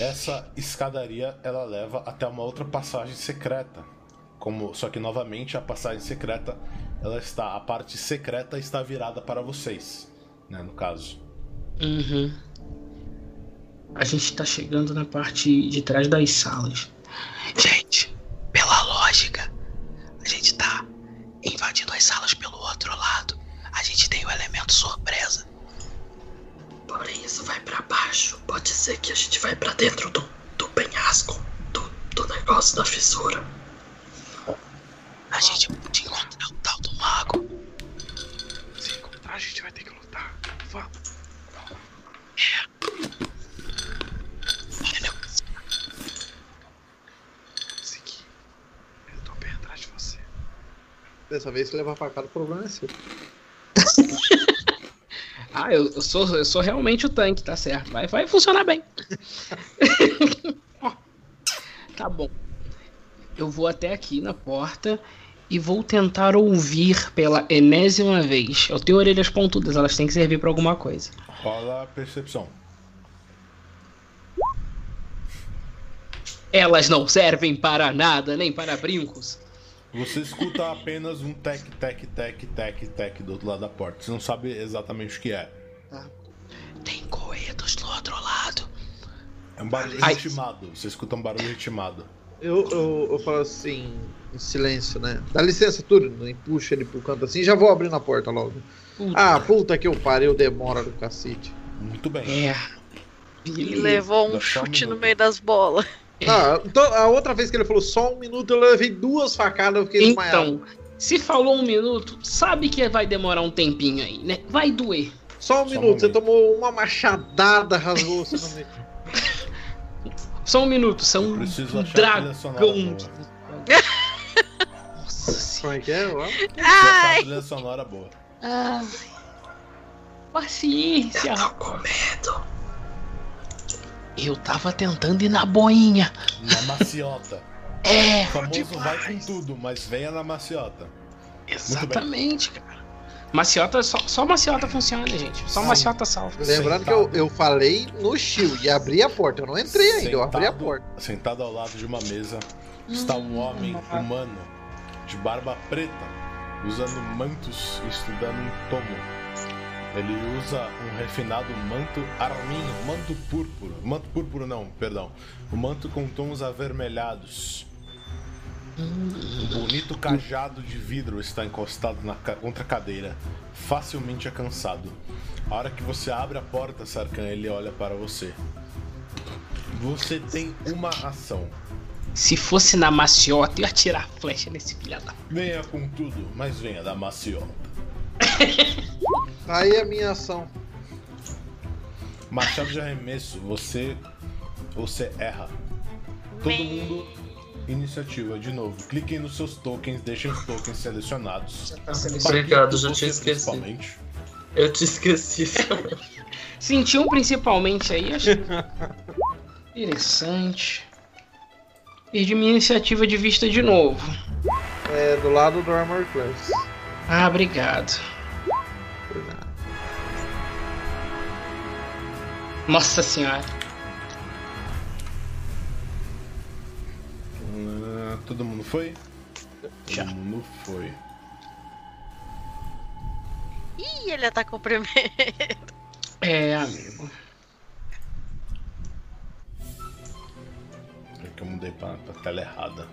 Essa escadaria ela leva até uma outra passagem secreta. Como, só que novamente a passagem secreta ela está a parte secreta está virada para vocês, né, no caso. Uhum. A gente está chegando na parte de trás das salas. Gente, a gente tá invadindo as salas pelo outro lado. A gente tem o elemento surpresa. Porém, isso vai pra baixo. Pode ser que a gente vai pra dentro do, do penhasco, do, do negócio da fissura. A gente pode encontrar o tal do mago. Se encontrar, a gente vai ter que lutar. Vamos. Olha, Seguir. Eu tô bem atrás de você. Dessa vez, se levar facada, o problema é seu. Ah, eu, eu sou, eu sou realmente o tanque, tá certo. Vai, vai funcionar bem. Tá bom. Eu vou até aqui na porta e vou tentar ouvir pela enésima vez. Eu tenho orelhas pontudas, elas têm que servir pra alguma coisa. Rola a percepção. Elas não servem para nada, nem para brincos. Você escuta apenas um tec, tec, tec, tec, tec do outro lado da porta. Você não sabe exatamente o que é. Tem coedos do outro lado. É um barulho Ai. ritmado. Você escuta um barulho ritmado. Eu, eu, eu falo assim, em silêncio, né? Dá licença, Turno, e puxa ele pro canto assim, já vou abrindo a porta logo. Puta. Ah, puta que eu pariu, demora do cacete. Muito bem. É. E levou um Dá só um chute no meio das bolas. Ah, então, a outra vez que ele falou só um minuto, eu levei duas facadas, eu fiquei desmaiado. Então, se falou um minuto, sabe que vai demorar um tempinho aí, né? Vai doer. Só um Só um minuto, você tomou uma machadada, rasgou você no meio. Só um minuto, são Eu sonora dragão. Nossa senhora. Como é que é? Ó. Preciso achar a trilha sonora boa. Ai. Paciência. Tô com medo. Eu tava tentando ir na boinha. Na maciota. É, O famoso vai com tudo, mas venha na maciota. exatamente, cara. Maciota, só, só maciota funciona, gente. Só Sim. maciota salva. Lembrando que eu, eu falei no shield e abri a porta. Eu não entrei ainda, eu abri a Sentado- porta. Sentado ao lado de uma mesa está um homem humano de barba preta, usando mantos e estudando um tomo. Ele usa um refinado manto arminho, manto púrpura. Manto púrpura não, perdão. O manto com tons avermelhados. Um bonito cajado de vidro está encostado na contra cadeira, facilmente alcançado. A hora que você abre a porta, Sarkan, ele olha para você. Você tem uma ação. Se fosse na maciota, eu ia atirar a flecha nesse filho da. Venha com tudo, mas venha da maciota. Tá Aí a minha ação. Machado de arremesso, você. Você erra. Todo mundo. Iniciativa, de novo. Cliquem nos seus tokens, deixem os tokens selecionados. Obrigado, já Você tinha esquecido. principalmente. Eu te esqueci. Sentiu principalmente aí, acho. Interessante. Perdi minha iniciativa de vista de novo. É do lado do Armor Class. Ah, obrigado. Nossa senhora. Ah, todo mundo foi? Já. Todo mundo foi. Ih, ele atacou primeiro. É, amigo. É que eu mudei pra, pra tela errada.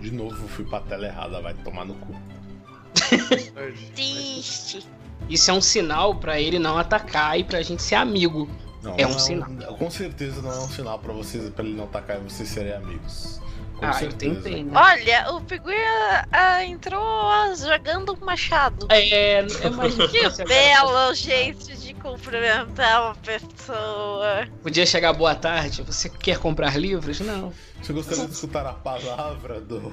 De novo eu fui pra tela errada, vai tomar no cu. Triste. Isso é um sinal pra ele não atacar e pra gente ser amigo. Não, É um não sinal. Com certeza não é um sinal pra vocês, para ele não atacar e vocês serem amigos. Com ah, eu certeza. tentei, né? Olha, o Piguia ah, entrou ah, jogando um machado. É, é mais Que belo jeito de cumprimentar uma pessoa. Podia chegar boa tarde. Você quer comprar livros? Não. Você gostaria de escutar a palavra do.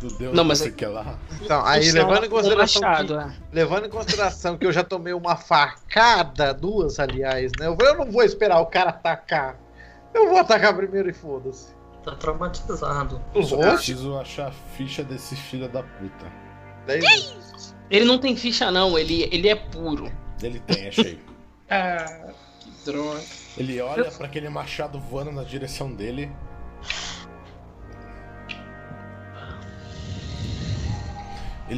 Do Deus Não, mas você é- quer lá? Então, aí Funciona levando em consideração machado, que, é. levando em consideração que eu já tomei uma facada, duas aliás, né? Eu eu não vou esperar o cara atacar. Eu vou atacar primeiro e foda-se. Tá traumatizado. Só Lógico. preciso achar a ficha desse filho da puta. Daí- Ele não tem ficha, não. Ele, ele é puro. Ele tem, achei. Ah, Que droga. Ele olha pra aquele machado voando na direção dele.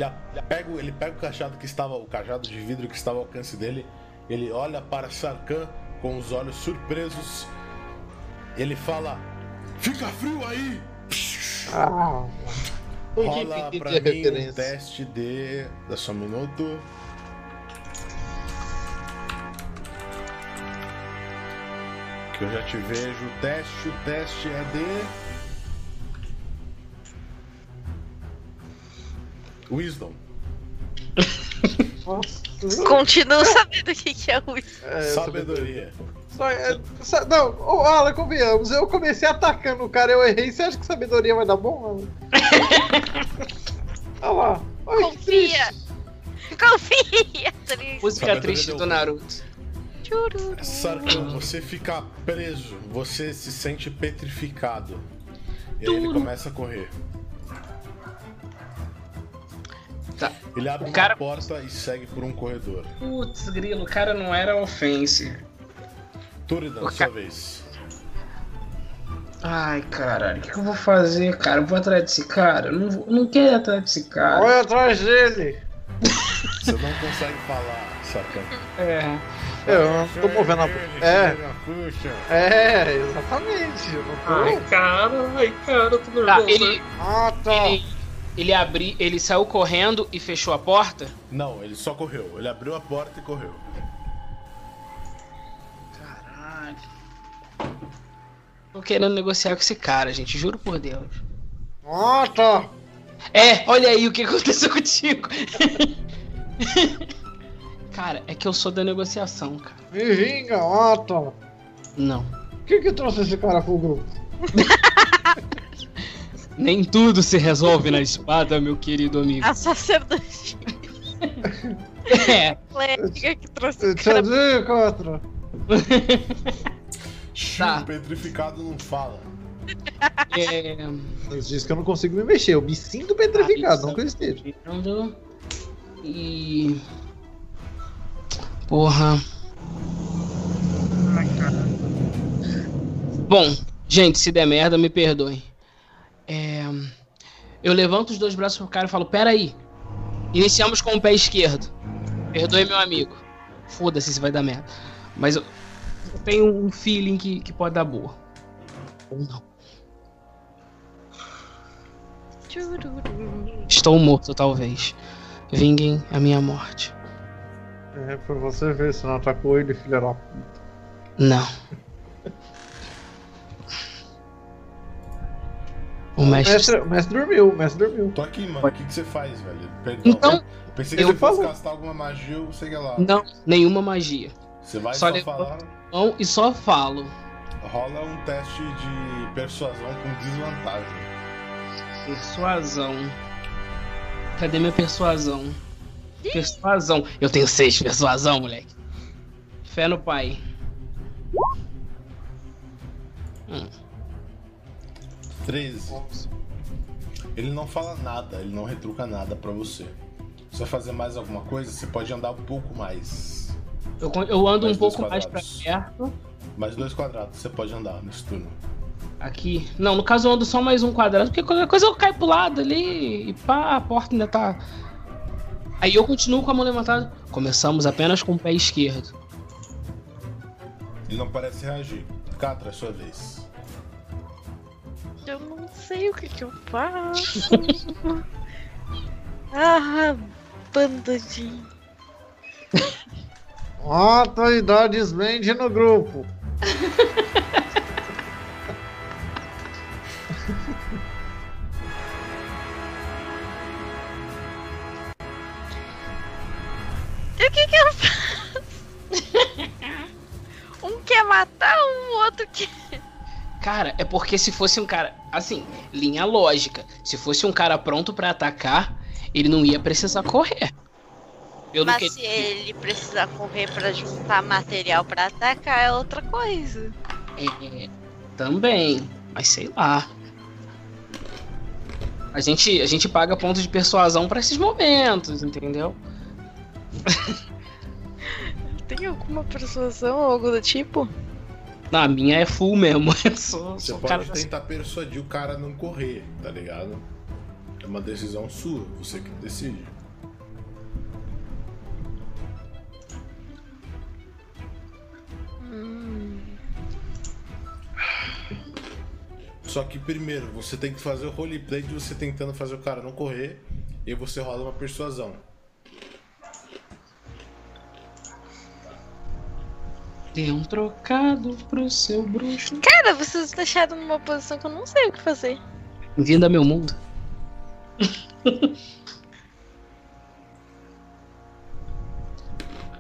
Ele pega, o- ele pega o cajado que estava, o cajado de vidro que estava ao alcance dele. Ele olha para Sarkhan com os olhos surpresos. Ele fala: Fica frio aí! Ah, Rola entendi pra a mim um teste de. Dá só um minuto. Que eu já te vejo. O teste, o teste é de. Wisdom. nossa. Continuo sabendo o que, que é o É, Sabedoria. Só, é, sa- não, ô, Alan, convenhamos. Eu comecei atacando o cara, eu errei. Você acha que sabedoria vai dar bom, Alan? Olha lá. Ai, que Confia. triste. Confia, triste. Música Sabedoria triste deu do ruim. Naruto. Chururu. Sarkhan, você fica preso. Você se sente petrificado. E aí ele começa a correr. Tá. Ele abre O cara- uma porta e segue por um corredor. Putz, grilo, o cara não era offense. Turidan, O sua ca- vez. Ai, caralho, o que, que eu vou fazer, cara? Eu vou atrás desse cara? Eu não, vou, não quero ir atrás desse cara. Olha atrás dele. Você não consegue falar, Sarkhan. É. Eu não tô movendo a. É, Puxa. é, exatamente. Eu não tô. Ai, cara, ai, cara, eu tô nervoso. Tá, ele, Ah, tá. ele, ele abriu, ele saiu correndo e fechou a porta? Não, ele só correu. Ele abriu a porta e correu. Caralho. Tô querendo negociar com esse cara, gente, juro por Deus. Tá. É, olha aí o que aconteceu contigo. cara, é que eu sou da negociação, cara. Me vinga, tá. Não. O que que trouxe esse cara pro grupo? Nem tudo se resolve na espada, meu querido amigo. A sacerdote É, clériga que trouxe o Te digo, Catra. Tá. O petrificado não fala. é. Mas diz que eu não consigo me mexer. Eu me sinto petrificado, Ah, não que eu esteja. Vendo. E. Porra. Bom, gente, se der merda, me perdoem. É, Eu levanto os dois braços pro cara e falo: Pera aí. Iniciamos com o pé esquerdo. Perdoe, meu amigo. Foda-se se vai dar merda. Mas eu, eu tenho um feeling que, que pode dar boa. Ou não. Estou morto, talvez. Vinguem a minha morte. É, pra você ver se não atacou ele, filha da puta. Não. O O mestre. mestre, o mestre dormiu, o mestre dormiu. Tô aqui, mano. O que, que você faz, velho? Perdão. Então, Pensei que eu você fosse falo. castar alguma magia ou sei lá. não, nenhuma magia. Você vai Só só, falar. E só falo. Rola um teste de persuasão com desvantagem. Persuasão. Cadê minha persuasão? Persuasão. Eu tenho seis persuasão, moleque. Fé no pai. 13. Ele não fala nada, ele não retruca nada pra você. Se vai fazer mais alguma coisa, você pode andar um pouco mais. Eu, eu ando Mais um pouco mais pra quadrados. perto. Mais dois quadrados você pode andar nesse turno. Aqui. Não, no caso eu ando só mais um quadrado, porque qualquer coisa eu caio pro lado ali e pá, a porta ainda tá. Aí eu continuo com a mão levantada. Começamos apenas com o pé esquerdo. Ele não parece reagir. Catra, é sua vez. Eu não sei o que, que eu faço. ah, banda de. Atualidades mente no grupo. O que, que eu faço? um quer matar, o outro quer. Cara, é porque se fosse um cara. Assim, linha lógica. Se fosse um cara pronto pra atacar, ele não ia precisar correr. Pelo Mas que se ele precisar correr pra juntar material pra atacar, é outra coisa. É, também, mas sei lá. A gente, a gente paga pontos de persuasão pra esses momentos, entendeu? Tem alguma persuasão ou algo do tipo? Não, a minha é full mesmo. Eu sou, Você sou pode cara tentar persuadir o cara a não correr, tá ligado? É uma decisão sua, você que decide. Hum, Só que primeiro, você tem que fazer o roleplay de você tentando fazer o cara não correr, e aí você rola uma persuasão. Dê um trocado pro seu bruxo. Cara, vocês deixaram numa posição que eu não sei o que fazer. Vinda meu mundo.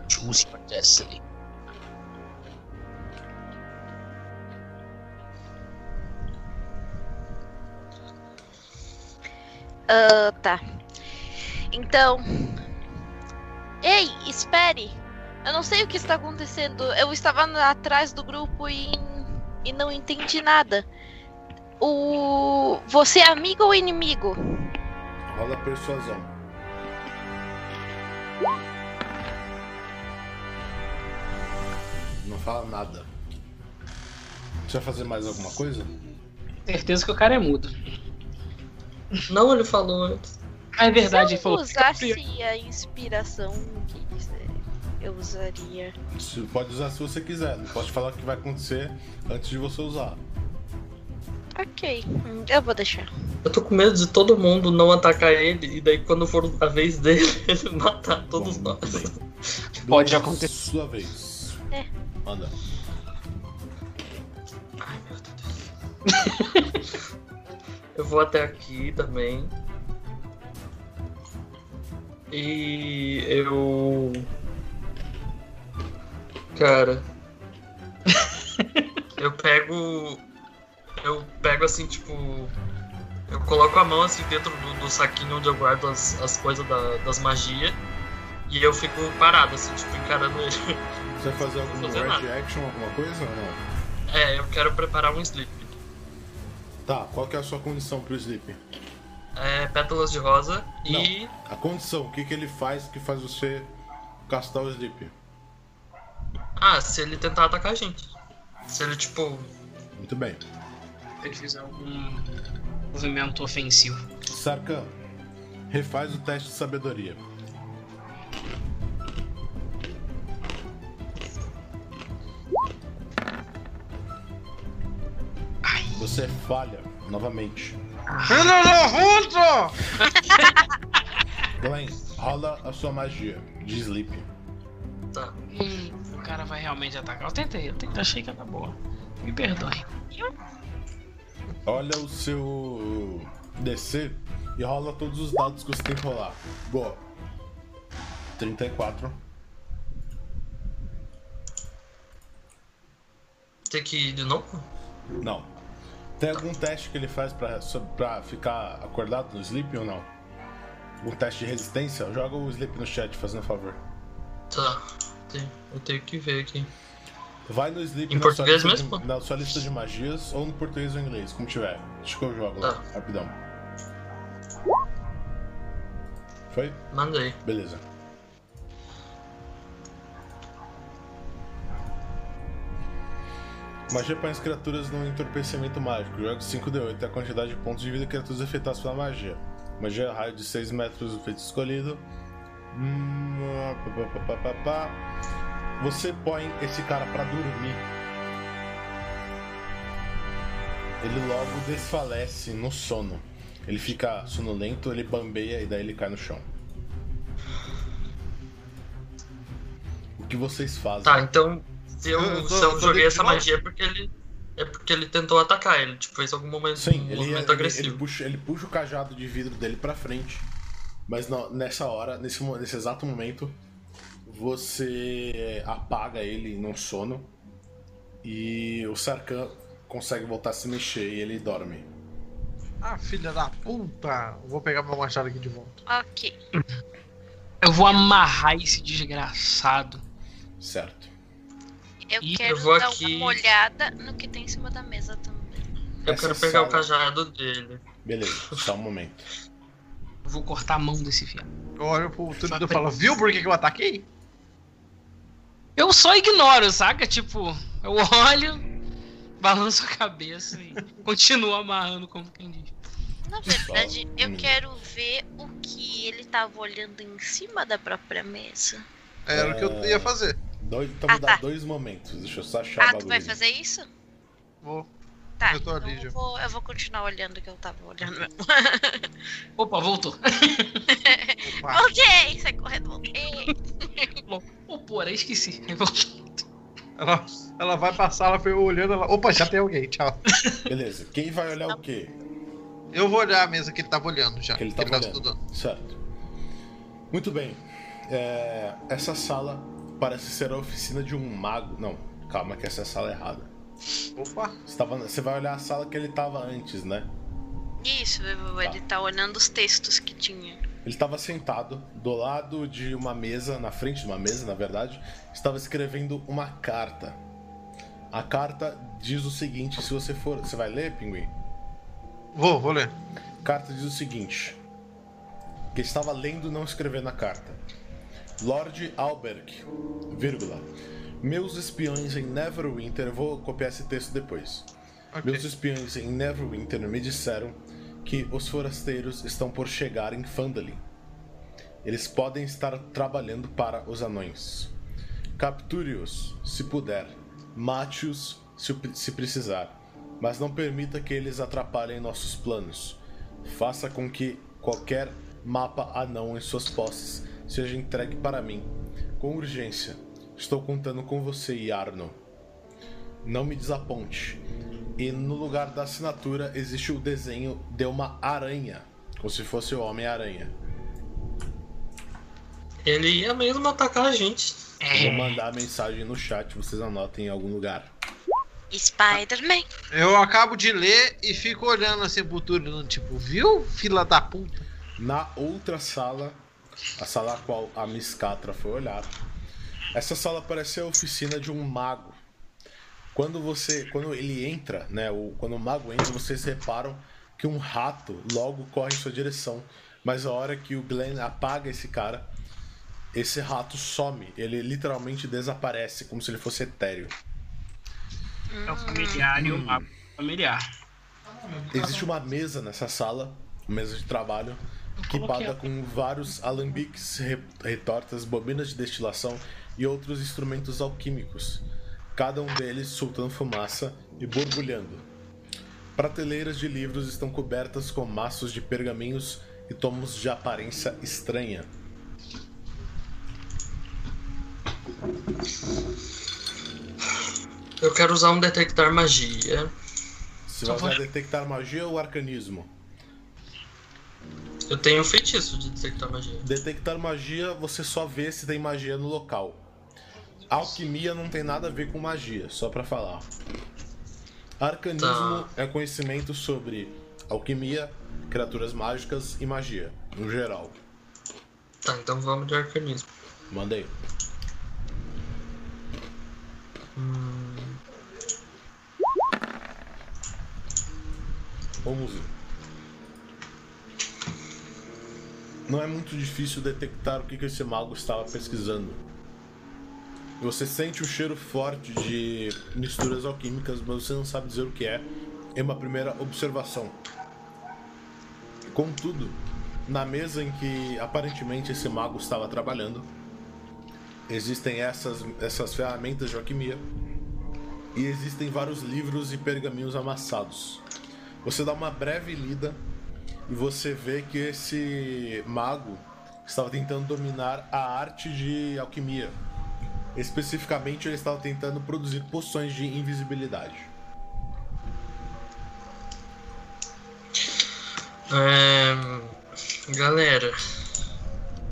Choose your destiny. Ah, tá. Então. Ei, espere! Eu não sei o que está acontecendo. Eu estava atrás do grupo e, e não entendi nada. O. Você é amigo ou inimigo? Rola persuasão. Não fala nada. Você vai fazer mais alguma coisa? Certeza que o cara é mudo. Não, ele falou antes. Ah, é verdade, ele Se eu falou. "Fica usasse frio." a inspiração, eu usaria? Você pode usar se você quiser. Não posso te falar o que vai acontecer antes de você usar. Ok, hum, eu vou deixar. Eu tô com medo de todo mundo não atacar ele e daí quando for a vez dele, ele matar todos Bom, nós. bem. Pode acontecer. Sua vez. É. Manda. Ai, meu Deus. Eu vou até aqui também. E eu. Cara. eu pego. Eu pego assim, tipo. Eu coloco a mão assim dentro do, do saquinho onde eu guardo as, as coisas da- das magias. E eu fico parado, assim, tipo, encarando ele. Você vai fazer algum fazer red action, alguma coisa ou não? É, eu quero preparar um sleep. Tá, qual que é a sua condição pro sleep? É, pétalas de rosa e. A condição, o que, que ele faz que faz você castar o sleep? Ah, se ele tentar atacar a gente. Se ele, tipo. Muito bem. Se ele fizer algum movimento ofensivo. Sarkan, refaz o teste de sabedoria. Você falha novamente. Filho da puta! Glenn, rola a sua magia de sleep. O cara vai realmente atacar. Eu tentei, eu tentei, achei que era boa. Me perdoe. Olha o seu DC e rola todos os dados que você tem que rolar. Boa. 34. Tem que ir de novo? Não. Tem algum teste que ele faz pra, pra ficar acordado no sleep ou não? Um teste de resistência? Joga o sleep no chat, fazendo favor. Tá. Tem- Eu tenho que ver aqui. Vai no sleep Em na, sua português lista mesmo? De, na sua lista de magias ou no português ou inglês, como tiver. Acho que eu jogo lá, Tá. rapidão. Foi? Mandei. Beleza. Magia põe as criaturas num entorpecimento mágico. Joga 5d8 é a quantidade de pontos de vida que criaturas afetadas pela magia. Magia raio de 6 metros do feito escolhido. Você põe esse cara pra dormir. Ele logo desfalece no sono. Ele fica sonolento, ele bambeia e daí ele cai no chão. O que vocês fazem? Tá, então. Se eu, Eu tô- eu tô joguei essa magia é porque ele. É porque ele tentou atacar ele. Tipo, fez algum momento, Sim, um ele, movimento ele, agressivo. ele puxa, ele puxa o cajado de vidro dele pra frente. Mas não- nessa hora, nesse, nesse exato momento, você apaga ele num sono. E o Sarkhan consegue voltar a se mexer e ele dorme. Ah, filha da puta! Vou pegar meu machado aqui de volta. Ok. Eu vou amarrar esse desgraçado. Certo. Eu Ih, quero eu vou dar aqui- uma olhada no que tem em cima da mesa também. Eu Essa quero pegar o sala- cajado dele. Beleza, só um momento. Eu vou cortar a mão desse fiado. Eu olho pro Túlio e falo, viu por que, que eu ataquei? Eu só ignoro, saca? Tipo, eu olho, balanço a cabeça e continuo amarrando como quem diz. Na verdade, eu quero ver o que ele tava olhando em cima da própria mesa. Era o que eu ia fazer. Dois, então Ah, tá. dois momentos. Deixa eu só achar o Ah, tu vai fazer isso? Vou. Tá, Eu tô ali então já. eu vou, eu vou continuar olhando o que eu tava olhando mesmo. Opa, voltou. Opa. voltei! Sai correndo, voltei! Ô, porra, esqueci. Ela, ela vai passar, ela foi olhando, ela. Opa, já tem alguém, tchau. Beleza, quem vai olhar o quê? Eu vou olhar a mesa que ele tava olhando já. Que ele que tava tava olhando. estudando. Certo. Muito bem. É, essa sala parece ser a oficina de um mago. Não, calma que essa é a sala errada. Opa. Você, tava- você vai olhar a sala que ele tava antes, né? Isso, ele tá olhando os textos que tinha. Ele estava sentado do lado de uma mesa, na frente de uma mesa, na verdade, estava escrevendo uma carta. A carta diz o seguinte, se você for, você vai ler, Pinguim? Vou, vou ler. A carta diz o seguinte: que ele estava lendo, não escrevendo a carta. Lord Alberg, vírgula. Meus espiões em Neverwinter, vou copiar esse texto depois. Ok. Meus espiões em Neverwinter me disseram que os forasteiros estão por chegar em Phandalin. Eles podem estar trabalhando para os anões. Capture-os, se puder. Mate-os, se, se precisar. Mas não permita que eles atrapalhem nossos planos. Faça com que qualquer mapa anão em suas posses seja entregue para mim. Com urgência. Estou contando com você, Yarno. Não me desaponte. E no lugar da assinatura existe o desenho de uma aranha, como se fosse o Homem-Aranha. Ele ia mesmo atacar a gente. Eu Vou mandar a mensagem no chat, vocês anotem em algum lugar. Spider-Man. Eu acabo de ler e fico olhando assim pro turno, tipo, viu, fila da puta? Na outra sala, a sala a qual a Miss Catra foi olhar, essa sala parece ser a oficina de um mago. Quando você, quando ele entra, né, o, quando o mago entra, vocês reparam que um rato logo corre em sua direção, mas a hora que o Glenn apaga esse cara, esse rato some, ele literalmente desaparece, como se ele fosse etéreo. É o familiar e o mago familiar. Existe uma mesa nessa sala, mesa de trabalho, equipada com vários alambiques, re- retortas, bobinas de destilação e outros instrumentos alquímicos, cada um deles soltando fumaça e borbulhando. Prateleiras de livros estão cobertas com maços de pergaminhos e tomos de aparência estranha. Eu quero usar um detectar magia. Você vai usar detectar magia ou arcanismo? Eu tenho um feitiço de detectar magia. Detectar magia, você só vê se tem magia no local. Alquimia não tem nada a ver com magia, só pra falar. Arcanismo Tá. é conhecimento sobre alquimia, criaturas mágicas e magia, no geral. Tá, então vamos de arcanismo. Mandei. Vamos ver. Não é muito difícil detectar o que que esse mago estava pesquisando. Você sente o cheiro forte de misturas alquímicas, mas você não sabe dizer o que é em uma primeira observação. Contudo, na mesa em que aparentemente esse mago estava trabalhando, existem essas, essas ferramentas de alquimia e existem vários livros e pergaminhos amassados. Você dá uma breve lida e você vê que esse mago estava tentando dominar a arte de alquimia. Especificamente, ele estava tentando produzir poções de invisibilidade. É, galera,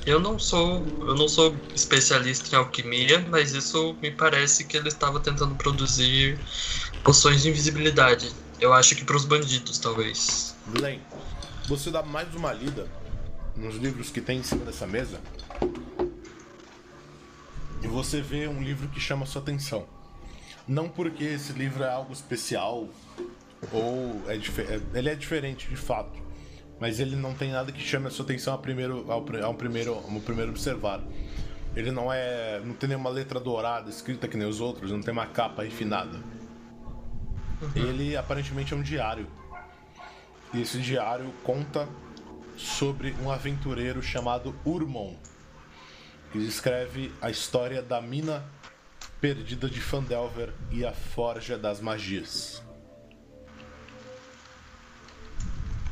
eu não sou eu não sou especialista em alquimia, mas isso me parece que ele estava tentando produzir poções de invisibilidade. Eu acho que para os bandidos, talvez. Glenn, você dá mais uma lida nos livros que tem em cima dessa mesa e você vê um livro que chama sua atenção. Não porque esse livro é algo especial ou é é- ele é diferente de fato, mas ele não tem nada que chame a sua atenção ao primeiro, ao, ao primeiro, ao primeiro observar. Ele não é. não tem nenhuma letra dourada escrita que nem os outros, não tem uma capa refinada. Ele aparentemente é um diário. E esse diário conta sobre um aventureiro chamado Urmon. Que descreve a história da mina perdida de Fandelver e a forja das magias.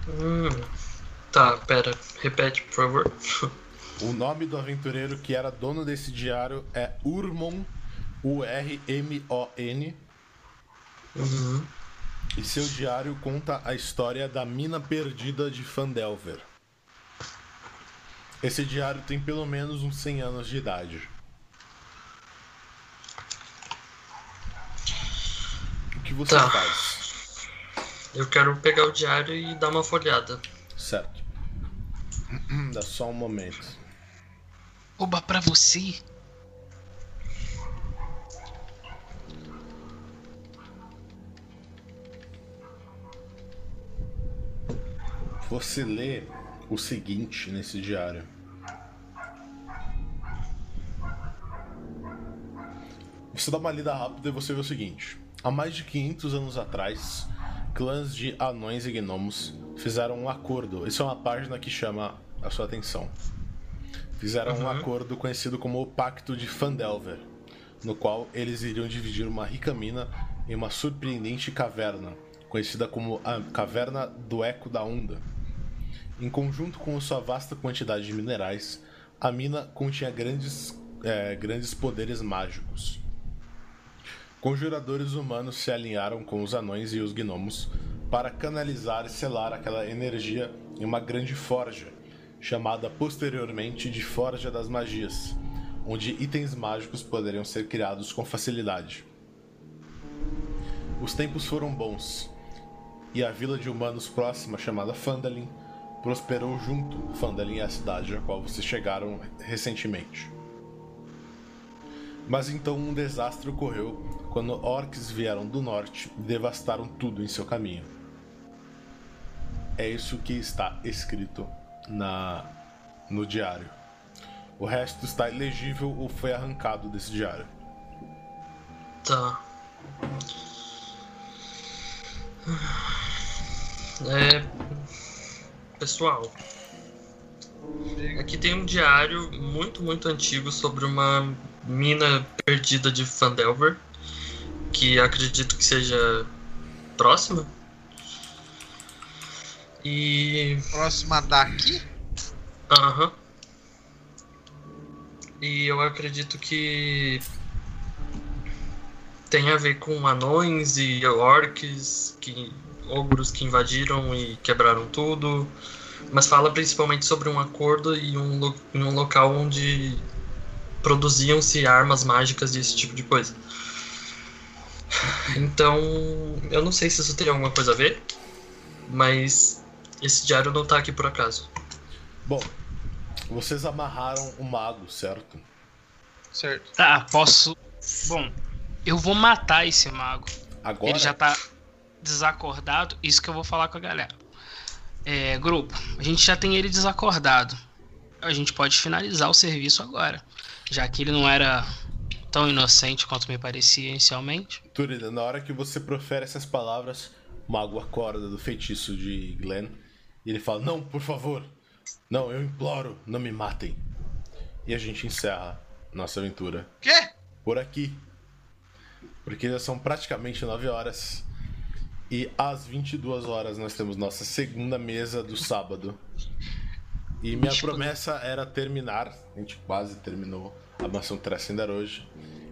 Hum, tá, pera. Repete, por favor. O nome do aventureiro que era dono desse diário é Urmon, U-R-M-O-N. Uhum. E seu diário conta a história da mina perdida de Fandelver. Esse diário tem pelo menos uns 100 anos de idade. O que você Tá. faz? Eu quero pegar o diário e dar uma folhada. Certo. Dá só um momento. Oba pra você. Você lê o seguinte nesse diário. Você dá uma lida rápida e você vê o seguinte: há mais de 500 anos atrás, clãs de anões e gnomos fizeram um acordo. Isso é uma página que chama a sua atenção. Fizeram um acordo conhecido como o Pacto de Fandelver, no qual eles iriam dividir uma rica mina em uma surpreendente caverna, conhecida como a Caverna do Eco da Onda. Em conjunto com sua vasta quantidade de minerais, a mina continha grandes, eh, grandes poderes mágicos. Conjuradores humanos se alinharam com os anões e os gnomos para canalizar e selar aquela energia em uma grande forja, chamada posteriormente de Forja das Magias, onde itens mágicos poderiam ser criados com facilidade. Os tempos foram bons, e a vila de humanos próxima, chamada Fandalin, prosperou junto. Fandalin é a cidade a qual vocês chegaram recentemente. Mas então um desastre ocorreu quando orcs vieram do norte e devastaram tudo em seu caminho. É isso que está escrito na no diário. O resto está ilegível ou foi arrancado desse diário. Tá. É. Pessoal. Aqui tem um diário muito, muito antigo sobre uma mina perdida de Fandelver. Que acredito que seja próxima. E. Próxima daqui? Aham. E eu acredito que tem a ver com anões e orcs, que, ogros que invadiram e quebraram tudo. Mas fala principalmente sobre um acordo e um, lo- em um local onde produziam-se armas mágicas e esse tipo de coisa. Então, eu não sei se isso tem alguma coisa a ver, mas esse diário não tá aqui por acaso. Bom, vocês amarraram o mago, certo? Certo. Tá, posso. Bom, eu vou matar esse mago. Agora. Ele já tá desacordado. Isso que eu vou falar com a galera. É, grupo, a gente já tem ele desacordado. A gente pode finalizar o serviço agora. Já que ele não era tão inocente quanto me parecia inicialmente. Turida, na hora que você profere essas palavras, o mago acorda do feitiço de Glenn e ele fala: Não, por favor, não, eu imploro, não me matem. E a gente encerra nossa aventura Quê? por aqui. Porque já são praticamente 9 horas. E às 22 horas nós temos nossa segunda mesa do sábado. E minha promessa era terminar. A gente quase terminou a mansão Tressender hoje.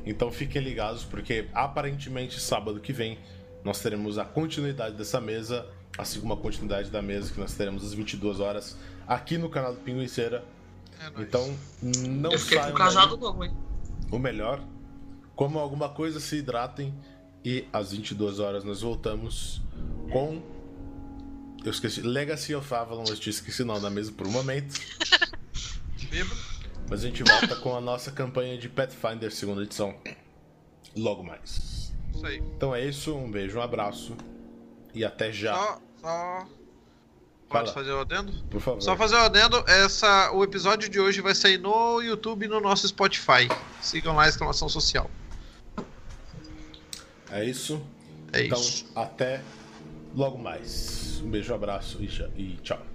Então fiquem ligados, porque aparentemente sábado que vem nós teremos a continuidade dessa mesa, assim como a continuidade da mesa que nós teremos às 22 horas aqui no canal do Pinguiceira. É. Então não eu fiquei com saiam o cajado daí. novo, hein? O melhor, comam alguma coisa, se hidratem e às 22 horas nós voltamos com. Eu esqueci. Legacy of Avalon, eu tinha esquecido não na mesa por um momento. Mas a gente volta com a nossa campanha de Pathfinder segunda edição. Logo mais. Isso aí. Então é isso, um beijo, um abraço. E até já. Só, só... Pode fazer o adendo? Por favor. Só fazer o adendo, essa, o episódio de hoje vai sair no YouTube e no nosso Spotify. Sigam lá a exclamação social. É isso? É então, isso. até logo mais. Um beijo, abraço e tchau.